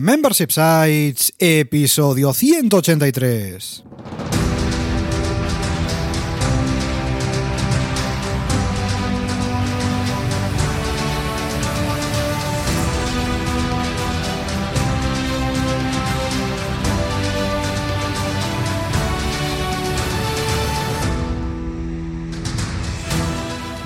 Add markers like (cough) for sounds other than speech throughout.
Membership Sites, episodio 183.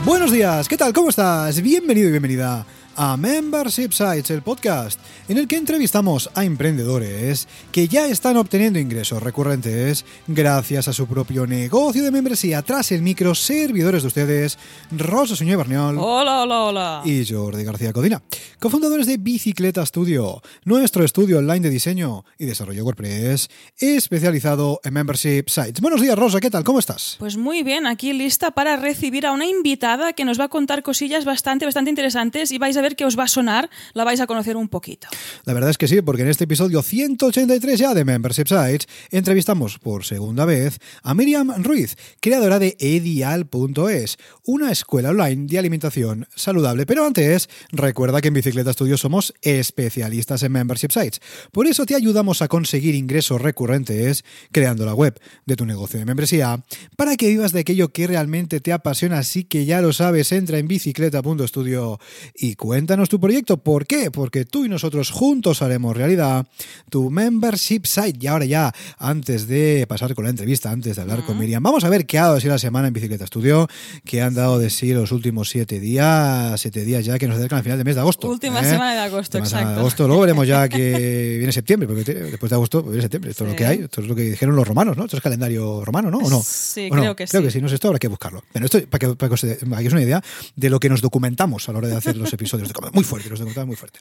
Buenos días, ¿qué tal? ¿Cómo estás? Bienvenido y bienvenida a Membership Sites, el podcast en el que entrevistamos a emprendedores que ya están obteniendo ingresos recurrentes gracias a su propio negocio de membresía tras el micro servidores de ustedes, Rosa Suñé Berniol. Hola, hola, hola. Y Jordi García Codina, cofundadores de Bicicleta Studio, nuestro estudio online de diseño y desarrollo WordPress especializado en Membership Sites. Buenos días, Rosa, ¿qué tal? ¿Cómo estás? Pues muy bien, aquí lista para recibir a una invitada que nos va a contar cosillas bastante, bastante interesantes y vais a ver que os va a sonar, la vais a conocer un poquito. La verdad es que sí, porque en este episodio 183 ya de Membership Sites entrevistamos por segunda vez a Miriam Ruiz, creadora de edial.es, una escuela online de alimentación saludable. Pero antes, recuerda que en Bicicleta Studio somos especialistas en Membership Sites. Por eso te ayudamos a conseguir ingresos recurrentes creando la web de tu negocio de membresía para que vivas de aquello que realmente te apasiona. Así que ya lo sabes, entra en bicicleta.studio y cuéntanos tu proyecto. ¿Por qué? Porque tú y nosotros juntos haremos realidad tu membership site. Y ahora ya, antes de pasar con la entrevista, antes de hablar con Miriam, vamos a ver qué ha dado de sí la semana en Bicicleta Studio, qué han dado de sí los últimos siete días, siete días ya que nos acercan al final del mes de agosto. Última ¿eh? semana de agosto, Última exacto. de agosto. Luego veremos ya (laughs) que viene septiembre, porque después de agosto viene septiembre. Esto es lo que hay, esto es lo que dijeron los romanos, ¿no? Esto es calendario romano, ¿no? ¿O no? Sí, ¿O no? creo que Creo sí. que sí, no sé, esto habrá que buscarlo. Pero esto, para que, para que os hagáis una idea de lo que nos documentamos a la hora de hacer los episodios. (laughs) Muy fuerte, los documentamos muy fuerte.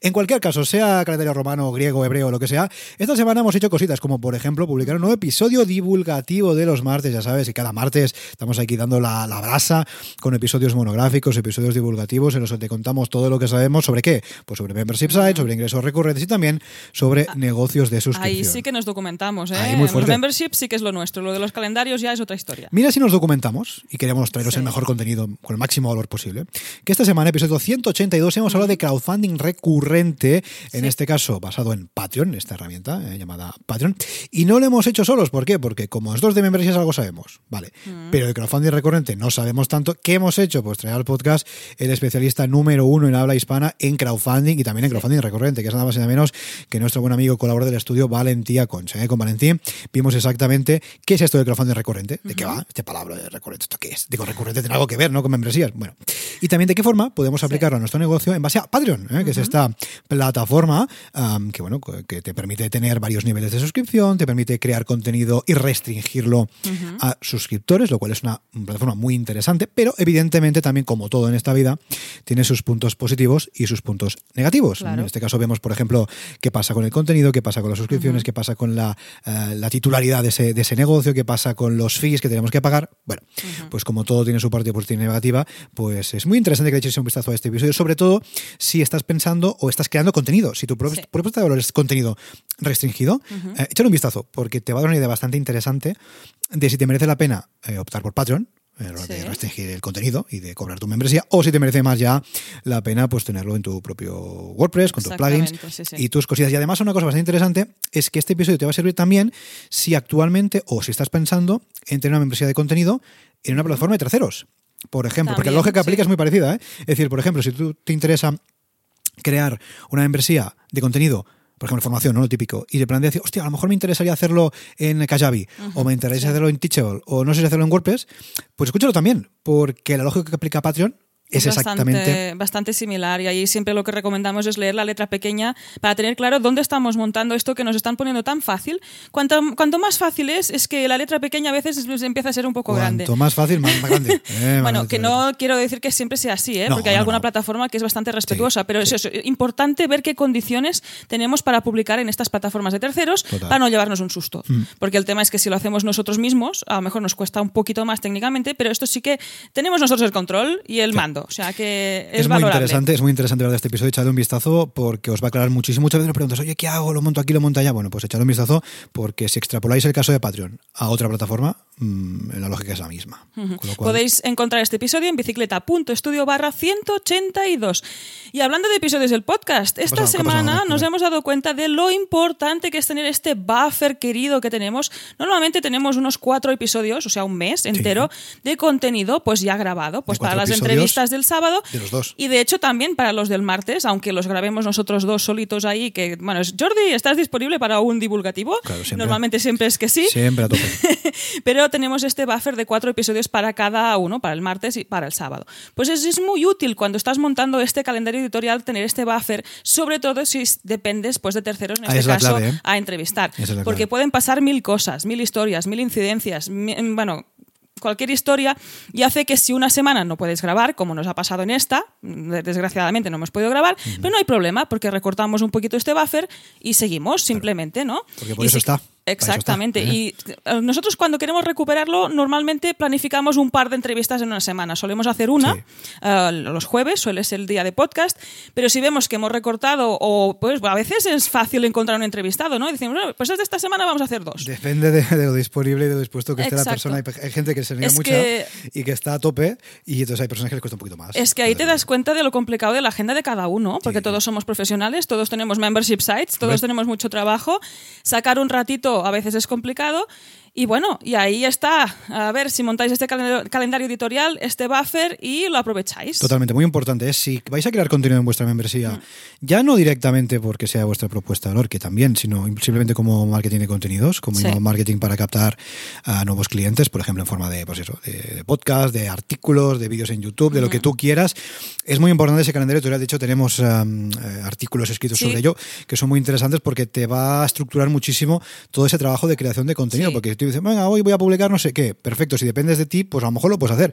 En cualquier caso, sea calendario romano, griego, hebreo, lo que sea, esta semana hemos hecho cositas como, por ejemplo, publicar un nuevo episodio divulgativo de los martes. Ya sabes, y cada martes estamos aquí dando la, la brasa con episodios monográficos, episodios divulgativos en los que te contamos todo lo que sabemos sobre qué. Pues sobre membership sites, sobre ingresos recurrentes y también sobre negocios de suscripción. Ahí sí que nos documentamos, ¿eh? Ahí muy Los fuerte. membership sí que es lo nuestro, lo de los calendarios ya es otra historia. Mira si nos documentamos y queremos traeros Sí. el mejor contenido con el máximo valor posible. Que esta semana, episodio 182, hemos hablado de crowdfunding recurrente, en Sí. este caso basado en Patreon, esta herramienta eh, llamada Patreon. Y no lo hemos hecho solos, ¿por qué? Porque como nosotros de membresías algo sabemos, ¿vale? Pero de crowdfunding recurrente no sabemos tanto. ¿Qué hemos hecho? Pues traer al podcast el especialista número uno en habla hispana en crowdfunding y también en crowdfunding recurrente, que es nada más y nada menos que nuestro buen amigo colaborador del estudio Valentía Concha. ¿eh? Con Valentín vimos exactamente qué es esto de crowdfunding recurrente, de qué va, este palabra de recurrente, ¿esto qué es? Digo, recurrente tiene algo que ver, ¿no? Con membresías. Bueno, y también de qué forma podemos aplicarlo a nuestro negocio en base a Patreon, ¿eh? que es esta plataforma que, bueno, que te permite tener varios niveles de suscripción, te permite crear contenido y restringirlo a suscriptores, lo cual es una plataforma muy interesante, pero evidentemente también, como todo en esta vida, tiene sus puntos positivos y sus puntos negativos. Claro. En este caso vemos, por ejemplo, qué pasa con el contenido, qué pasa con las suscripciones, qué pasa con la, eh, la titularidad de ese, de ese negocio, qué pasa con los fees que tenemos que pagar. Bueno, pues como todo tiene su parte positiva y negativa, pues es muy interesante que le eches un vistazo a este episodio, sobre todo si estás pensando o estás creando contenido. Si tu pro- Sí. propuesta de valor es contenido restringido, eh, échale un vistazo, porque te va a dar una idea bastante interesante de si te merece la pena eh, optar por Patreon, hora de Sí. restringir el contenido y de cobrar tu membresía, o si te merece más ya la pena pues tenerlo en tu propio WordPress, con tus plugins Exactamente, sí, sí. y tus cosillas. Y además una cosa bastante interesante es que este episodio te va a servir también si actualmente o si estás pensando en tener una membresía de contenido en una plataforma de terceros. Por ejemplo, porque la lógica que aplica es muy parecida. ¿eh? Es decir, por ejemplo, si tú te interesa crear una membresía de contenido, por ejemplo, formación, ¿no? Lo típico, y de plan de decir, hostia, a lo mejor me interesaría hacerlo en Kajabi, o me interesaría hacerlo en Teachable, o no sé si hacerlo en WordPress, pues escúchalo también, porque la lógica que aplica Patreon es exactamente... Bastante, bastante similar y ahí siempre lo que recomendamos es leer la letra pequeña para tener claro dónde estamos montando esto que nos están poniendo tan fácil. Cuanto, cuanto más fácil es, es que la letra pequeña a veces es- empieza a ser un poco grande. Cuanto más fácil, más, más grande. (laughs) Eh, Bueno, que no quiero decir que siempre sea así, ¿eh? No, porque hay no, alguna no. plataforma que es bastante respetuosa, pero es eso, importante ver qué condiciones tenemos para publicar en estas plataformas de terceros Total. Mm. para no llevarnos un susto. Porque el tema es que si lo hacemos nosotros mismos, a lo mejor nos cuesta un poquito más técnicamente, pero esto sí que tenemos nosotros el control y el mando. O sea que es, Es, muy valorable. interesante, es muy interesante ver este episodio, echadle un vistazo porque os va a aclarar muchísimo. Muchas veces me preguntas, oye, ¿qué hago? ¿Lo monto aquí, lo monto allá? Bueno, pues echadle un vistazo porque si extrapoláis el caso de Patreon a otra plataforma, mm, la lógica es la misma. Cual- Podéis encontrar este episodio en bicicleta.estudio barra 182. Y hablando de episodios del podcast, esta semana nos hemos dado cuenta de lo importante que es tener este buffer querido que tenemos. Normalmente tenemos unos cuatro episodios, o sea, un mes entero de contenido pues ya grabado, pues para las episodios del sábado. de los dos. Y de hecho también para los del martes, aunque los grabemos nosotros dos solitos ahí, que, bueno, es- Jordi, ¿estás disponible para un divulgativo? Claro, siempre. Normalmente siempre es que sí. Siempre a tope. (laughs) Pero tenemos este buffer de cuatro episodios para cada uno, para el martes y para el sábado. Pues es, es muy útil cuando estás montando este calendario editorial tener este buffer, sobre todo si dependes pues, de terceros, en Ah, este caso, clave, ¿eh? a entrevistar. Es Porque pueden pasar mil cosas, mil historias, mil incidencias, mi- bueno cualquier historia y hace que si una semana no puedes grabar, como nos ha pasado en esta, de- desgraciadamente no hemos podido grabar, pero no hay problema porque recortamos un poquito este buffer y seguimos simplemente, ¿no? Porque por Y eso si- está, para eso está, Exactamente. ¿eh? Y eh, nosotros cuando queremos recuperarlo, normalmente planificamos un par de entrevistas en una semana. Solemos hacer una Sí. eh, los jueves, suele ser el día de podcast, pero si vemos que hemos recortado o pues a veces es fácil encontrar un entrevistado, ¿no? Y decimos, "Bueno, pues de esta semana vamos a hacer dos. Depende de, de lo disponible y de lo dispuesto que esté la persona. Hay, hay gente que se niega mucho que- y que está a tope y entonces hay personas que les cuesta un poquito más. Es que ahí te das cuenta de lo complicado de la agenda de cada uno, porque Sí. todos somos profesionales, todos tenemos membership sites, todos tenemos mucho trabajo. Sacar un ratito a veces es complicado. Y bueno, y ahí está. A ver si montáis este calendario, calendario editorial, este buffer y lo aprovecháis. Totalmente, muy importante. Es si vais a crear contenido en vuestra membresía, Mm. ya no directamente porque sea vuestra propuesta de valor, que también, sino simplemente como marketing de contenidos, como Sí. marketing para captar a nuevos clientes, por ejemplo, en forma de, pues eso, de, de podcast, de artículos, de vídeos en YouTube, de lo que tú quieras. Es muy importante ese calendario editorial. De hecho, tenemos um, eh, artículos escritos Sí. sobre ello que son muy interesantes porque te va a estructurar muchísimo todo ese trabajo de creación de contenido. Sí. Porque tú dices, venga, hoy voy a publicar no sé qué, perfecto, si dependes de ti, pues a lo mejor lo puedes hacer.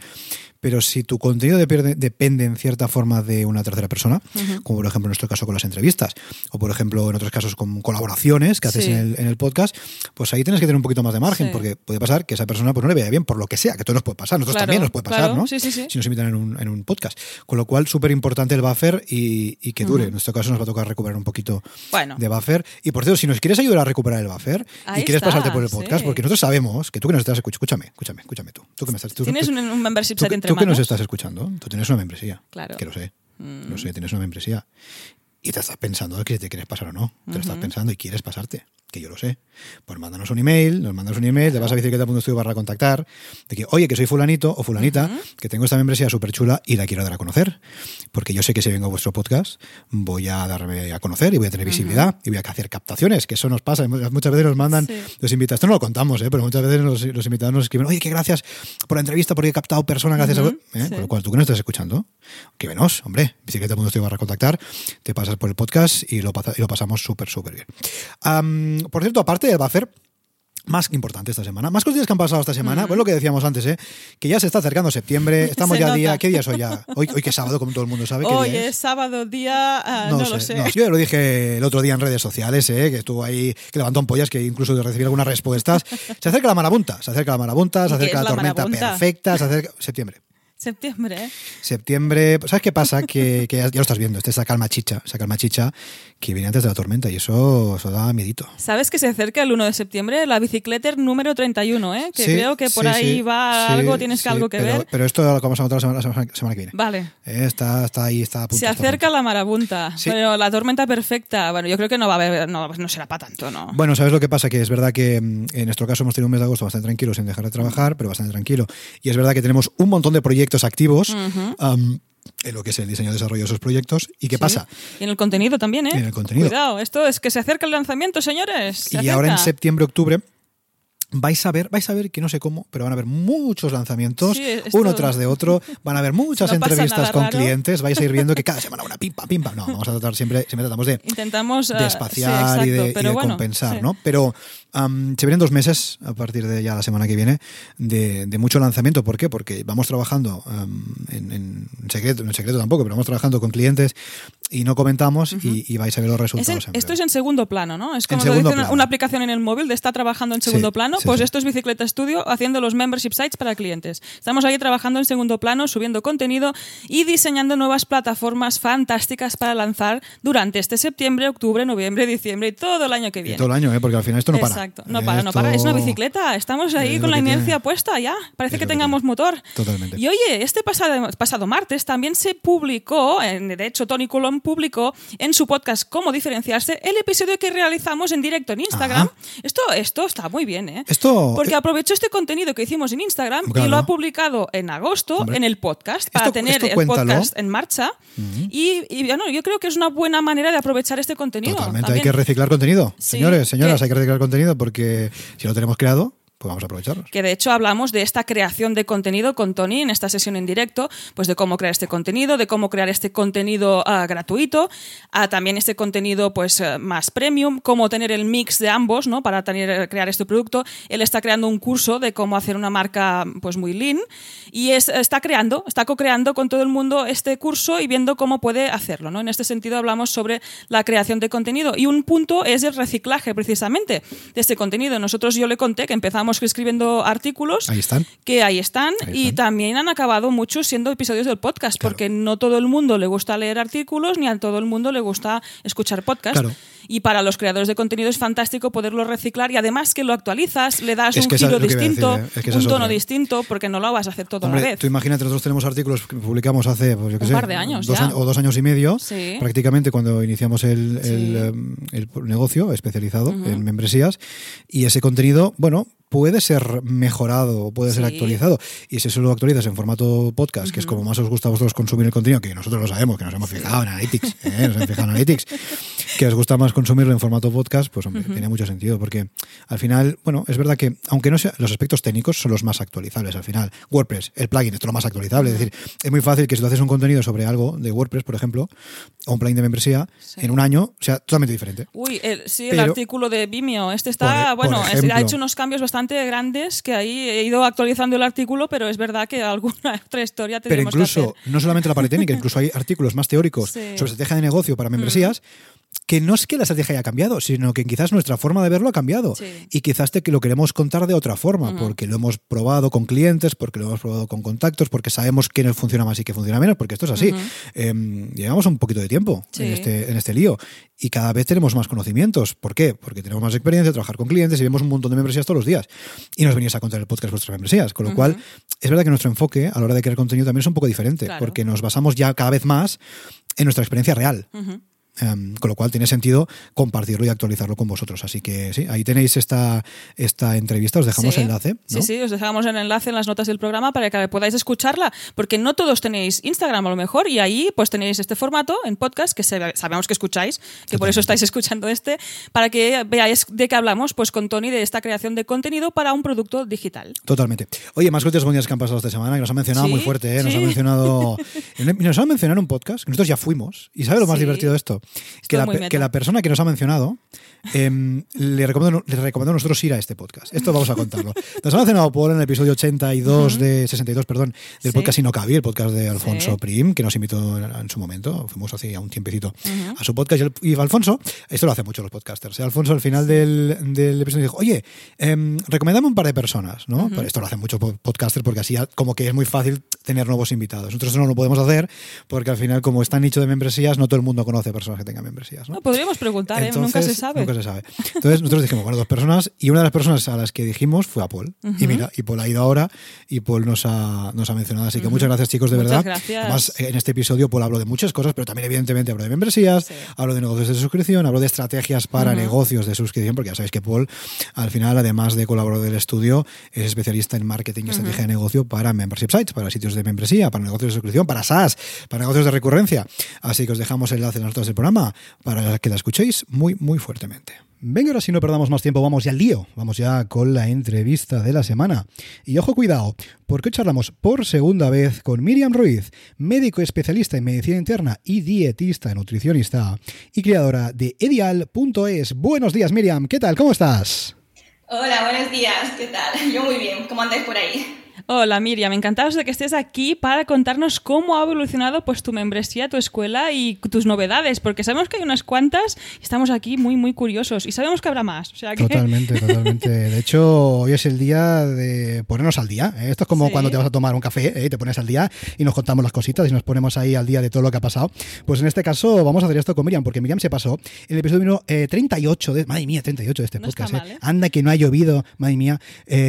Pero si tu contenido depende, depende en cierta forma de una tercera persona, como por ejemplo en nuestro caso con las entrevistas, o por ejemplo en otros casos con colaboraciones que haces Sí. en, el, en el podcast, pues ahí tienes que tener un poquito más de margen, Sí. porque puede pasar que esa persona pues no le vea bien por lo que sea, que todo nos puede pasar, nosotros Claro, también nos puede pasar, claro, ¿no? sí, sí, sí. Si nos invitan en un, en un podcast. Con lo cual, súper importante el buffer y, y que dure. En nuestro caso nos va a tocar recuperar un poquito Bueno. de buffer. Y por cierto, si nos quieres ayudar a recuperar el buffer Ahí y quieres está, pasarte por el podcast, sí. porque nosotros sabemos que tú que nos estás escuchando, escúchame, escúchame, escúchame tú. Tú que me estás, tú- Tienes tú- un, un membership que- entre tú que nos estás escuchando, tú tienes una membresía. Claro. Mm. Que lo sé. Lo sé, tienes una membresía. Y te estás pensando que te quieres pasar o no. Te lo estás pensando y quieres pasarte. Que yo lo sé. Pues mándanos un email, nos mandas un email, te vas a bicicleta.estudio barra contactar, de que, oye, que soy fulanito o fulanita, que tengo esta membresía súper chula y la quiero dar a conocer. Porque yo sé que si vengo a vuestro podcast, voy a darme a conocer y voy a tener visibilidad y voy a hacer captaciones, que eso nos pasa. Muchas veces nos mandan Sí. los invitados, esto no lo contamos, ¿eh? pero muchas veces los, los invitados nos escriben, oye, que gracias por la entrevista, porque he captado personas gracias a... Ujú, ¿eh? sí. Con lo cual, tú que no estás escuchando, que venos, hombre, bicicleta.estudio barra contactar, te pasas por el podcast y lo, pasa- y lo pasamos súper, súper bien. Por cierto, aparte del buffer, más importante esta semana, más cosas que han pasado esta semana, pues lo que decíamos antes, ¿eh? que ya se está acercando septiembre, (laughs) estamos Se ya a día. ¿qué día es hoy ya? Hoy, hoy que es sábado, como todo el mundo sabe. ¿qué Hoy día es sábado, día. ah, no, lo sé. no, yo ya lo dije el otro día en redes sociales, ¿eh? que estuvo ahí, que levantó ampollas, que incluso de recibir algunas respuestas. (laughs) Se acerca la marabunta, se acerca la marabunta, se ¿Y qué acerca la la tormenta marabunta? perfecta, se acerca. Septiembre. Septiembre, ¿eh? Septiembre, ¿sabes qué pasa? Que, que ya, ya lo estás viendo, este esa calma chicha, esa calma chicha que viene antes de la tormenta y eso, eso da miedito. Sabes que se acerca el 1 de septiembre la bicicleter número 31, ¿eh? Que Sí, creo que por sí, ahí sí, va algo, tienes que algo que pero, ver. Pero esto lo vamos a contar la semana, la semana- que viene. Vale. Eh, está, está ahí, está a punto. Se está a acerca punto. la marabunta, pero la tormenta perfecta, bueno, yo creo que no va a haber, no, no será para tanto, ¿no? Bueno, ¿sabes lo que pasa? Que es verdad que mm, en nuestro caso hemos tenido un mes de agosto bastante tranquilo sin dejar de trabajar, pero bastante tranquilo. Y es verdad que tenemos un montón de proyectos activos en lo que es el diseño y desarrollo de esos proyectos. ¿Y qué Sí. pasa? Y en el contenido también, ¿eh? En el contenido. Cuidado, esto es que se acerca el lanzamiento, señores. se y ahora en septiembre, octubre, vais a ver, vais a ver que no sé cómo, pero van a haber muchos lanzamientos, Sí, uno tras de otro, van a haber muchas No entrevistas con raro. clientes, vais a ir viendo que cada (laughs) semana una pimpa, pimpa. No, vamos a tratar siempre, siempre tratamos de, Intentamos de ah, espaciar sí, y de, exacto, y pero de bueno, compensar, sí. ¿no? Pero se vienen dos meses a partir de ya la semana que viene de, de mucho lanzamiento. ¿Por qué? Porque vamos trabajando en, en secreto, no en secreto tampoco, pero vamos trabajando con clientes y no comentamos y, y vais a ver los resultados. Es en- esto es en segundo plano, ¿no? Es como dice una, una aplicación en el móvil de está trabajando en segundo Sí, plano, sí, pues sí. esto es Bicicleta Studio haciendo los membership sites para clientes. Estamos ahí trabajando en segundo plano, subiendo contenido y diseñando nuevas plataformas fantásticas para lanzar durante este septiembre, octubre, noviembre, diciembre y todo el año que Y viene. todo el año, ¿eh? porque al final esto no para. Exacto, no para, no Esto- para. Es una bicicleta, estamos ahí es con la inercia tiene. puesta ya. Parece que que tengamos tiene. motor. Totalmente. Y oye, este pasado, pasado martes también se publicó, de hecho Tony Colón publicó en su podcast Cómo diferenciarse el episodio que realizamos en directo en Instagram. Ajá. Esto, esto está muy bien, ¿eh? Esto- Porque aprovechó este contenido que hicimos en Instagram Claro. y lo ha publicado en agosto Hombre. en el podcast para Esto- tener esto el podcast en marcha. Y, y, bueno, yo creo que es una buena manera de aprovechar este contenido. Totalmente, también. hay que reciclar contenido. Sí, Señores, señoras, hay que reciclar contenido porque si lo tenemos creado, pues vamos a aprovecharlo. que de hecho hablamos de esta creación de contenido con Tony en esta sesión en directo, pues de cómo crear este contenido, de cómo crear este contenido ah, gratuito, ah, también este contenido pues eh, más premium, cómo tener el mix de ambos, ¿no? Para tener, eh, crear este producto. Él está creando un curso de cómo hacer una marca pues muy lean y es, está creando, está co-creando con todo el mundo este curso y viendo cómo puede hacerlo, ¿no? En este sentido hablamos sobre la creación de contenido y un punto es el reciclaje precisamente de este contenido. Nosotros yo le conté que empezamos escribiendo artículos Ahí están. que ahí están Ahí y están. también han acabado muchos siendo episodios del podcast Claro. porque no todo el mundo le gusta leer artículos ni a todo el mundo le gusta escuchar podcast. Claro. Y para los creadores de contenido es fantástico poderlo reciclar y además que lo actualizas, le das Es un giro distinto, decir, ¿eh? Es que esa un tono distinto, porque no lo vas a hacer todo a Hombre, la vez. tú imagínate, nosotros tenemos artículos que publicamos hace, pues yo qué Un sé, par de años dos ya. años- o dos años y medio, Sí. prácticamente cuando iniciamos el, el, Sí. em, el negocio especializado en membresías. Y ese contenido, bueno, puede ser mejorado o puede ser actualizado. Y si eso lo actualizas en formato podcast, que es como más os gusta a vosotros consumir el contenido, que nosotros lo sabemos, que nos hemos fijado en Analytics, ¿eh? nos hemos fijado en Analytics, que os gusta más consumirlo en formato podcast, pues hombre, tiene mucho sentido, porque al final, bueno, es verdad que, aunque no sea, los aspectos técnicos son los más actualizables al final. WordPress, el plugin, es lo más actualizable. Es decir, es muy fácil que si tú haces un contenido sobre algo de WordPress, por ejemplo, o un plugin de membresía, Sí. en un año sea totalmente diferente. Uy, el, sí, el Pero- artículo de Vimeo. Este está, Por- por bueno, es- ejemplo. ha hecho unos cambios bastante grandes que ahí he ido actualizando el artículo, pero es verdad que alguna (laughs) otra historia Pero tenemos incluso, que hacer. no solamente la parte técnica, (laughs) incluso hay artículos más teóricos Sí. sobre estrategia de negocio para membresías. Que no es que la estrategia haya cambiado, sino que quizás nuestra forma de verlo ha cambiado. Sí. Y quizás te, que lo queremos contar de otra forma, porque lo hemos probado con clientes, porque lo hemos probado con contactos, porque sabemos qué nos funciona más y qué funciona menos, porque esto es así. Em, llevamos un poquito de tiempo Sí. en, este, en este lío y cada vez tenemos más conocimientos. ¿Por qué? Porque tenemos más experiencia, trabajar con clientes y vemos un montón de membresías todos los días. Y nos venís a contar el podcast vuestras membresías. Con lo cual, es verdad que nuestro enfoque a la hora de crear contenido también es un poco diferente, Claro. porque nos basamos ya cada vez más en nuestra experiencia real. Em, con lo cual tiene sentido compartirlo y actualizarlo con vosotros. Así que sí, ahí tenéis esta, esta entrevista, os dejamos Sí. enlace. ¿no? Sí, sí, os dejamos el enlace en las notas del programa para que podáis escucharla, porque no todos tenéis Instagram a lo mejor, y ahí pues tenéis este formato en podcast que sabemos que escucháis, que por eso estáis escuchando este, para que veáis de qué hablamos pues con Tony de esta creación de contenido para un producto digital. Totalmente. Oye, más cosas bonitas que han pasado esta semana, que nos han mencionado Sí, muy fuerte, ¿eh? nos han mencionado. (laughs) Nos han mencionado en un podcast, que nosotros ya fuimos. ¿Y sabes lo más divertido de esto? Que la, que la persona que nos ha mencionado em, le, recomendó, le recomendó a nosotros ir a este podcast. Esto vamos a contarlo. (laughs) Nos ha mencionado Paul en el episodio 82 de 62, perdón, del Sí. podcast Sinocabi, el podcast de Alfonso Sí. Prim, que nos invitó en, en su momento. Fuimos hace ya un tiempecito a su podcast. Y, Alfonso, esto lo hace mucho los podcasters. ¿eh? Alfonso al final del, del episodio dijo, oye, em, recomendame un par de personas, ¿no? Pero Esto lo hacen muchos po- podcasters porque así como que es muy fácil tener nuevos invitados. Nosotros no lo podemos hacer porque al final, como está nicho de membresías, no todo el mundo conoce personas que tengan membresías, ¿no? No, podríamos preguntar, ¿eh? nunca se sabe. Nunca se sabe. Entonces nosotros dijimos, bueno, dos personas y una de las personas a las que dijimos fue a Paul. Y mira, y Paul ha ido ahora y Paul nos ha, nos ha mencionado. Así que muchas gracias chicos, de Muchas verdad. gracias. Además, en este episodio Paul habló de muchas cosas, pero también evidentemente habló de membresías, Sí. habló de negocios de suscripción, habló de estrategias para negocios de suscripción, porque ya sabéis que Paul, al final, además de colaborador del estudio, es especialista en marketing y estrategia de negocio para membership sites, para sitios de membresía, para negocios de suscripción, para SaaS, para negocios de recurrencia. Así que os dejamos el enlace en las notas del programa para que la escuchéis muy, muy fuertemente. Venga, ahora si no perdamos más tiempo, vamos ya al lío. Vamos ya con la entrevista de la semana. Y ojo, cuidado, porque hoy charlamos por segunda vez con Miriam Ruiz, médico especialista en medicina interna y dietista nutricionista y creadora de edial.es. Buenos días, Miriam. ¿Qué tal? ¿Cómo estás? Hola, buenos días, ¿qué tal? Yo muy bien, ¿cómo andáis por ahí? Hola Miriam, encantados de que estés aquí para contarnos cómo ha evolucionado pues tu membresía, tu escuela y tus novedades, porque sabemos que hay unas cuantas y estamos aquí muy muy curiosos y sabemos que habrá más. Totalmente, (laughs) totalmente. De hecho, hoy es el día de ponernos al día. ¿eh? Esto es como cuando te vas a tomar un café ¿eh? te pones al día y nos contamos las cositas y nos ponemos ahí al día de todo lo que ha pasado. Pues en este caso vamos a hacer esto con Miriam, porque Miriam se pasó en el episodio número 38 de, madre mía, 38 de este podcast. ¿eh? Anda que no ha llovido, madre mía,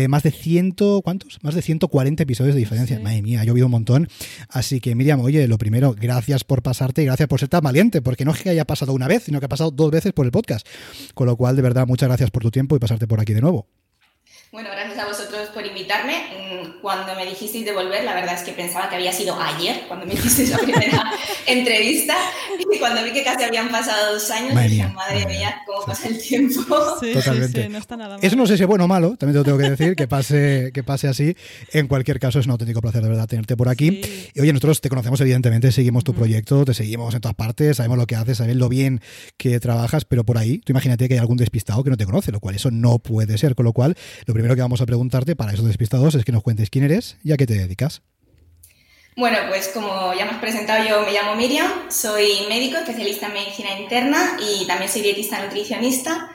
más de ciento, ¿cuántos? Más de 140 episodios de diferencia. Madre mía, ha llovido un montón. Así que Miriam, oye, lo primero, gracias por pasarte y gracias por ser tan valiente, porque no es que haya pasado una vez, sino que ha pasado dos veces por el podcast. Con lo cual, de verdad, muchas gracias por tu tiempo y pasarte por aquí de nuevo. Bueno, gracias a por invitarme. Mm, cuando me dijisteis de volver, la verdad es que pensaba que había sido ayer, cuando me (laughs) hicisteis la primera (laughs) entrevista, y cuando vi que casi habían pasado dos años, madre dije, madre mía, cómo pasa el tiempo. Totalmente. no está nada mal. Eso no sé si es bueno o malo, también te lo tengo que decir, que pase, que pase así. En cualquier caso, es un auténtico placer de verdad tenerte por aquí. Y oye, nosotros te conocemos, evidentemente, seguimos tu proyecto, te seguimos en todas partes, sabemos lo que haces, sabemos lo bien que trabajas, pero por ahí, tú imagínate que hay algún despistado que no te conoce, lo cual eso no puede ser. Con lo cual, lo primero que vamos a preguntarte para esos despistados es que nos cuentes quién eres y a qué te dedicas. Bueno, pues como ya hemos presentado, yo me llamo Miriam, soy médico, especialista en medicina interna y también soy dietista nutricionista.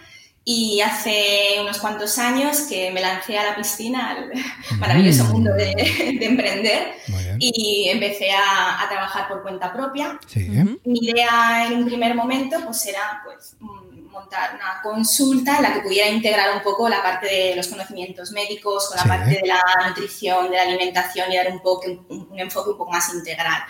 Y hace unos cuantos años que me lancé a la piscina, al maravilloso mundo de, (laughs) emprender, y empecé a, trabajar por cuenta propia. Mi idea en un primer momento pues era pues, montar una consulta en la que pudiera integrar un poco la parte de los conocimientos médicos con la parte de la nutrición, de la alimentación y dar un, poco, un, enfoque un poco más integral.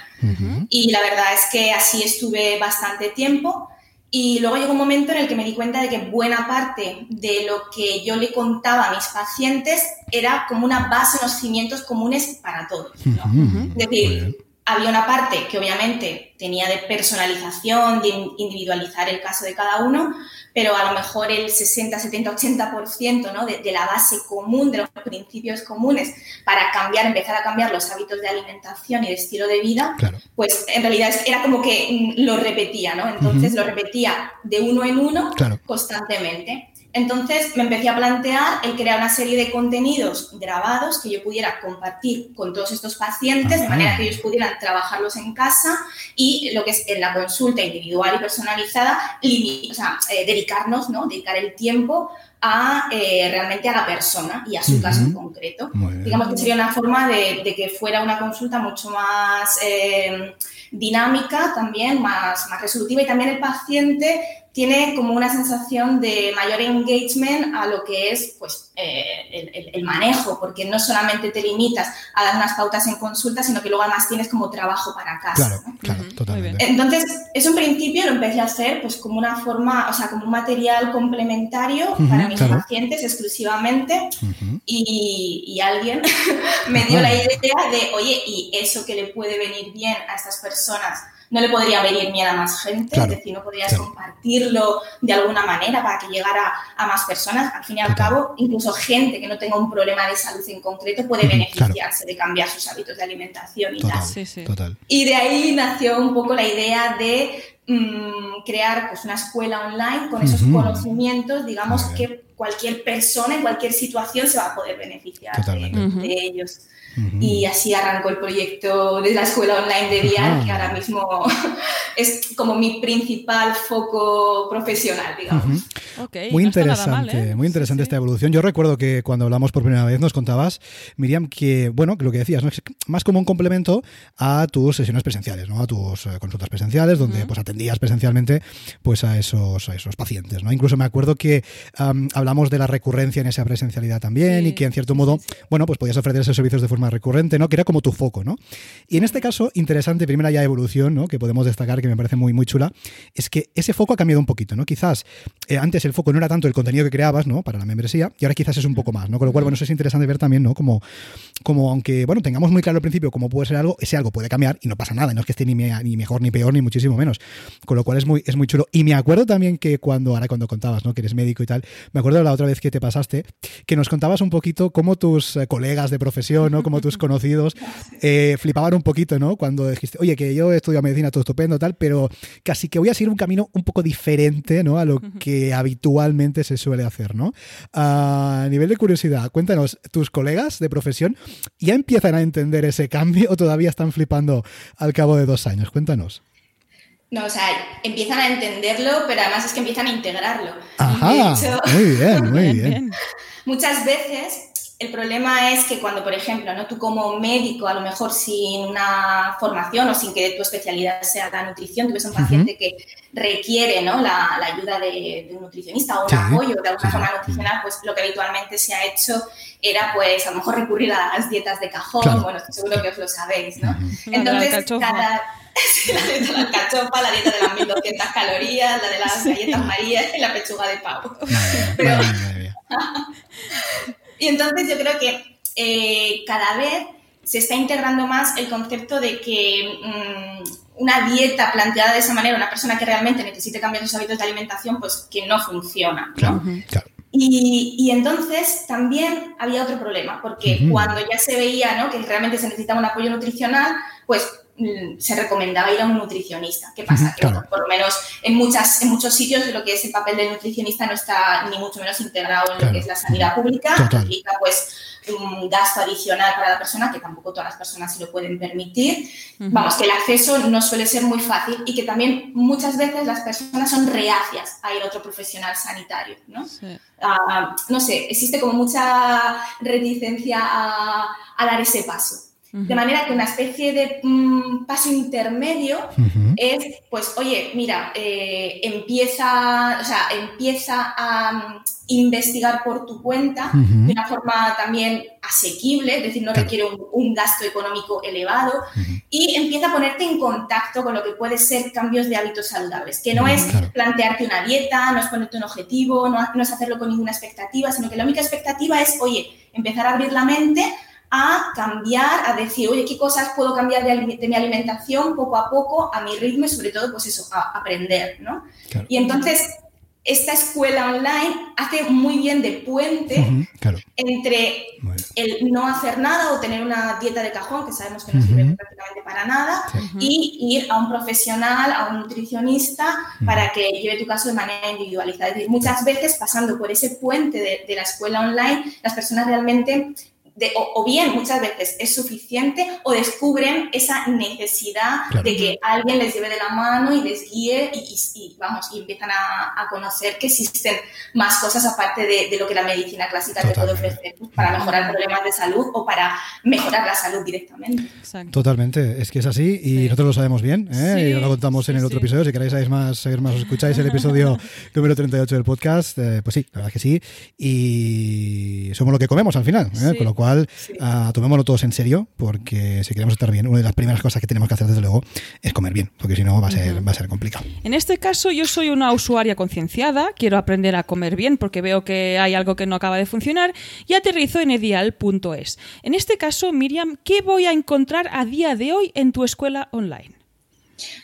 Y la verdad es que así estuve bastante tiempo. Y luego llegó un momento en el que me di cuenta de que buena parte de lo que yo le contaba a mis pacientes era como una base, unos cimientos comunes para todos. Es decir, había una parte que obviamente tenía de personalización, de individualizar el caso de cada uno, pero a lo mejor el 60, 70, 80% ¿no? de, de, la base común, de los principios comunes para cambiar, empezar a cambiar los hábitos de alimentación y de estilo de vida, pues en realidad era como que mm, lo repetía, ¿no? Entonces lo repetía de uno en uno constantemente. Entonces me empecé a plantear el crear una serie de contenidos grabados que yo pudiera compartir con todos estos pacientes, de manera que ellos pudieran trabajarlos en casa y lo que es en la consulta individual y personalizada, o sea, eh, dedicarnos, ¿no? dedicar el tiempo a eh, realmente a la persona y a su caso en concreto. Digamos que sería una forma de, que fuera una consulta mucho más eh, dinámica también, más, más resolutiva y también el paciente tiene como una sensación de mayor engagement a lo que es pues, eh, el, manejo, porque no solamente te limitas a dar unas pautas en consulta, sino que luego además tienes como trabajo para casa. Claro, claro, totalmente. Entonces, eso en principio lo empecé a hacer pues como una forma, o sea, como un material complementario para mis pacientes exclusivamente y, y, alguien (laughs) me dio la idea de, oye, y eso que le puede venir bien a estas personas no le podría venir miedo a más gente, es decir, no podrías compartirlo de alguna manera para que llegara a más personas. Al fin y al cabo, incluso gente que no tenga un problema de salud en concreto puede beneficiarse de cambiar sus hábitos de alimentación y tal. Y de ahí nació un poco la idea de mm, crear pues, una escuela online con esos conocimientos, digamos, que cualquier persona en cualquier situación se va a poder beneficiar de ellos. Y así arrancó el proyecto de la escuela online de Dial, que ahora mismo (laughs) es como mi principal foco profesional, digamos. muy, interesante, ¿eh? muy interesante, esta evolución. Yo recuerdo que cuando hablamos por primera vez nos contabas, Miriam, que, bueno, que lo que decías, ¿no? es más como un complemento a tus sesiones presenciales, ¿no? a tus eh, consultas presenciales, donde pues atendías presencialmente pues a esos, a esos pacientes. ¿no? Incluso me acuerdo que hablamos de la recurrencia en esa presencialidad también y que en cierto modo, bueno, pues podías ofrecer esos servicios de forma recurrente, ¿no? Que era como tu foco, ¿no? Y en este caso, interesante, primera ya evolución, ¿no? Que podemos destacar, que me parece muy, muy chula, es que ese foco ha cambiado un poquito, ¿no? Quizás eh, antes el foco no era tanto el contenido que creabas, ¿no? Para la membresía, y ahora quizás es un poco más, ¿no? Con lo cual, bueno, eso es interesante ver también, ¿no? Como, como aunque, bueno, tengamos muy claro al principio cómo puede ser algo, ese algo puede cambiar y no pasa nada, no es que esté ni, ni mejor ni peor, ni muchísimo menos. Con lo cual es muy, es muy chulo. Y me acuerdo también que cuando, ahora cuando contabas, ¿no? Que eres médico y tal, me acuerdo recuerdo la otra vez que te pasaste, que nos contabas un poquito cómo tus eh, colegas de profesión, ¿no? Como tus conocidos, (laughs) eh, flipaban un poquito, ¿no? Cuando dijiste, oye, que yo he estudiado medicina, todo estupendo, tal, pero casi que voy a seguir un camino un poco diferente, ¿no? A lo que habitualmente se suele hacer, ¿no? A nivel de curiosidad, cuéntanos, ¿tus colegas de profesión ya empiezan a entender ese cambio o todavía están flipando al cabo de dos años? Cuéntanos. No, o sea, empiezan a entenderlo, pero además es que empiezan a integrarlo. Ajá, muy bien, muy (laughs) bien. Muchas veces el problema es que cuando, por ejemplo, ¿no? tú como médico, a lo mejor sin una formación o sin que tu especialidad sea la nutrición, tú ves un paciente que requiere ¿no? la, ayuda de, un nutricionista o un apoyo de alguna forma nutricional, pues lo que habitualmente se ha hecho era pues a lo mejor recurrir a las dietas de cajón, bueno, seguro que os lo sabéis, ¿no? Entonces, cada... (laughs) la dieta de la alcachofa, la dieta de las 1200 calorías, la de las galletas marías y la pechuga de pavo. (laughs) (laughs) Y entonces yo creo que eh, cada vez se está integrando más el concepto de que mm, una dieta planteada de esa manera, una persona que realmente necesite cambiar sus hábitos de alimentación, pues que no funciona. Y, entonces también había otro problema, porque cuando ya se veía ¿no? que realmente se necesitaba un apoyo nutricional, pues se recomendaba ir a un nutricionista. ¿Qué pasa? Que por lo menos en, muchas, en muchos sitios lo que es el papel del nutricionista no está ni mucho menos integrado en lo que es la sanidad pública. Implica pues un gasto adicional para la persona que tampoco todas las personas se lo pueden permitir. Vamos, que el acceso no suele ser muy fácil y que también muchas veces las personas son reacias a ir a otro profesional sanitario. ¿no? Ah, no sé, existe como mucha reticencia a, a dar ese paso. De manera que una especie de mm, paso intermedio es, pues, oye, mira, eh, empieza, o sea, empieza a mm, investigar por tu cuenta de una forma también asequible, es decir, no requiere un, gasto económico elevado y empieza a ponerte en contacto con lo que puede ser cambios de hábitos saludables, que no es plantearte una dieta, no es ponerte un objetivo, no, no es hacerlo con ninguna expectativa, sino que la única expectativa es, oye, empezar a abrir la mente a cambiar, a decir, oye, ¿qué cosas puedo cambiar de, mi alimentación poco a poco a mi ritmo y sobre todo, pues eso, a aprender, ¿no? Y entonces, esta escuela online hace muy bien de puente entre el no hacer nada o tener una dieta de cajón, que sabemos que no sirve prácticamente para nada, y ir a un profesional, a un nutricionista, para que lleve tu caso de manera individualizada. Es decir, muchas veces pasando por ese puente de, de la escuela online, las personas realmente o, bien muchas veces es suficiente o descubren esa necesidad de que alguien les lleve de la mano y les guíe y, vamos, y empiezan a, conocer que existen más cosas aparte de, lo que la medicina clásica te puede ofrecer para mejorar problemas de salud o para mejorar la salud directamente. Totalmente, es que es así y nosotros lo sabemos bien ¿eh? y lo contamos en el otro episodio. Si queréis saber más, saber más, escucháis el episodio (laughs) número 38 del podcast, eh, pues sí, la verdad que sí. Y somos lo que comemos al final, ¿eh? con lo cual Ah, tomémoslo todos en serio, porque si queremos estar bien, una de las primeras cosas que tenemos que hacer, desde luego, es comer bien, porque si no va a ser, va a ser complicado. En este caso, yo soy una usuaria concienciada, quiero aprender a comer bien porque veo que hay algo que no acaba de funcionar y aterrizo en edial.es. En este caso, Miriam, ¿qué voy a encontrar a día de hoy en tu escuela online?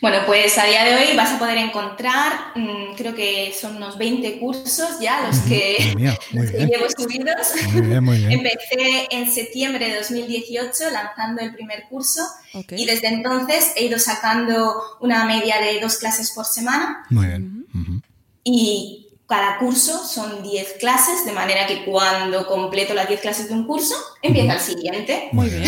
Bueno, pues a día de hoy vas a poder encontrar, mm, creo que son unos 20 cursos ya los que, (laughs) llevo subidos. Empecé en septiembre de 2018 lanzando el primer curso y desde entonces he ido sacando una media de dos clases por semana. Muy bien. Y cada curso son 10 clases, de manera que cuando completo las 10 clases de un curso, empieza el siguiente. Muy bien.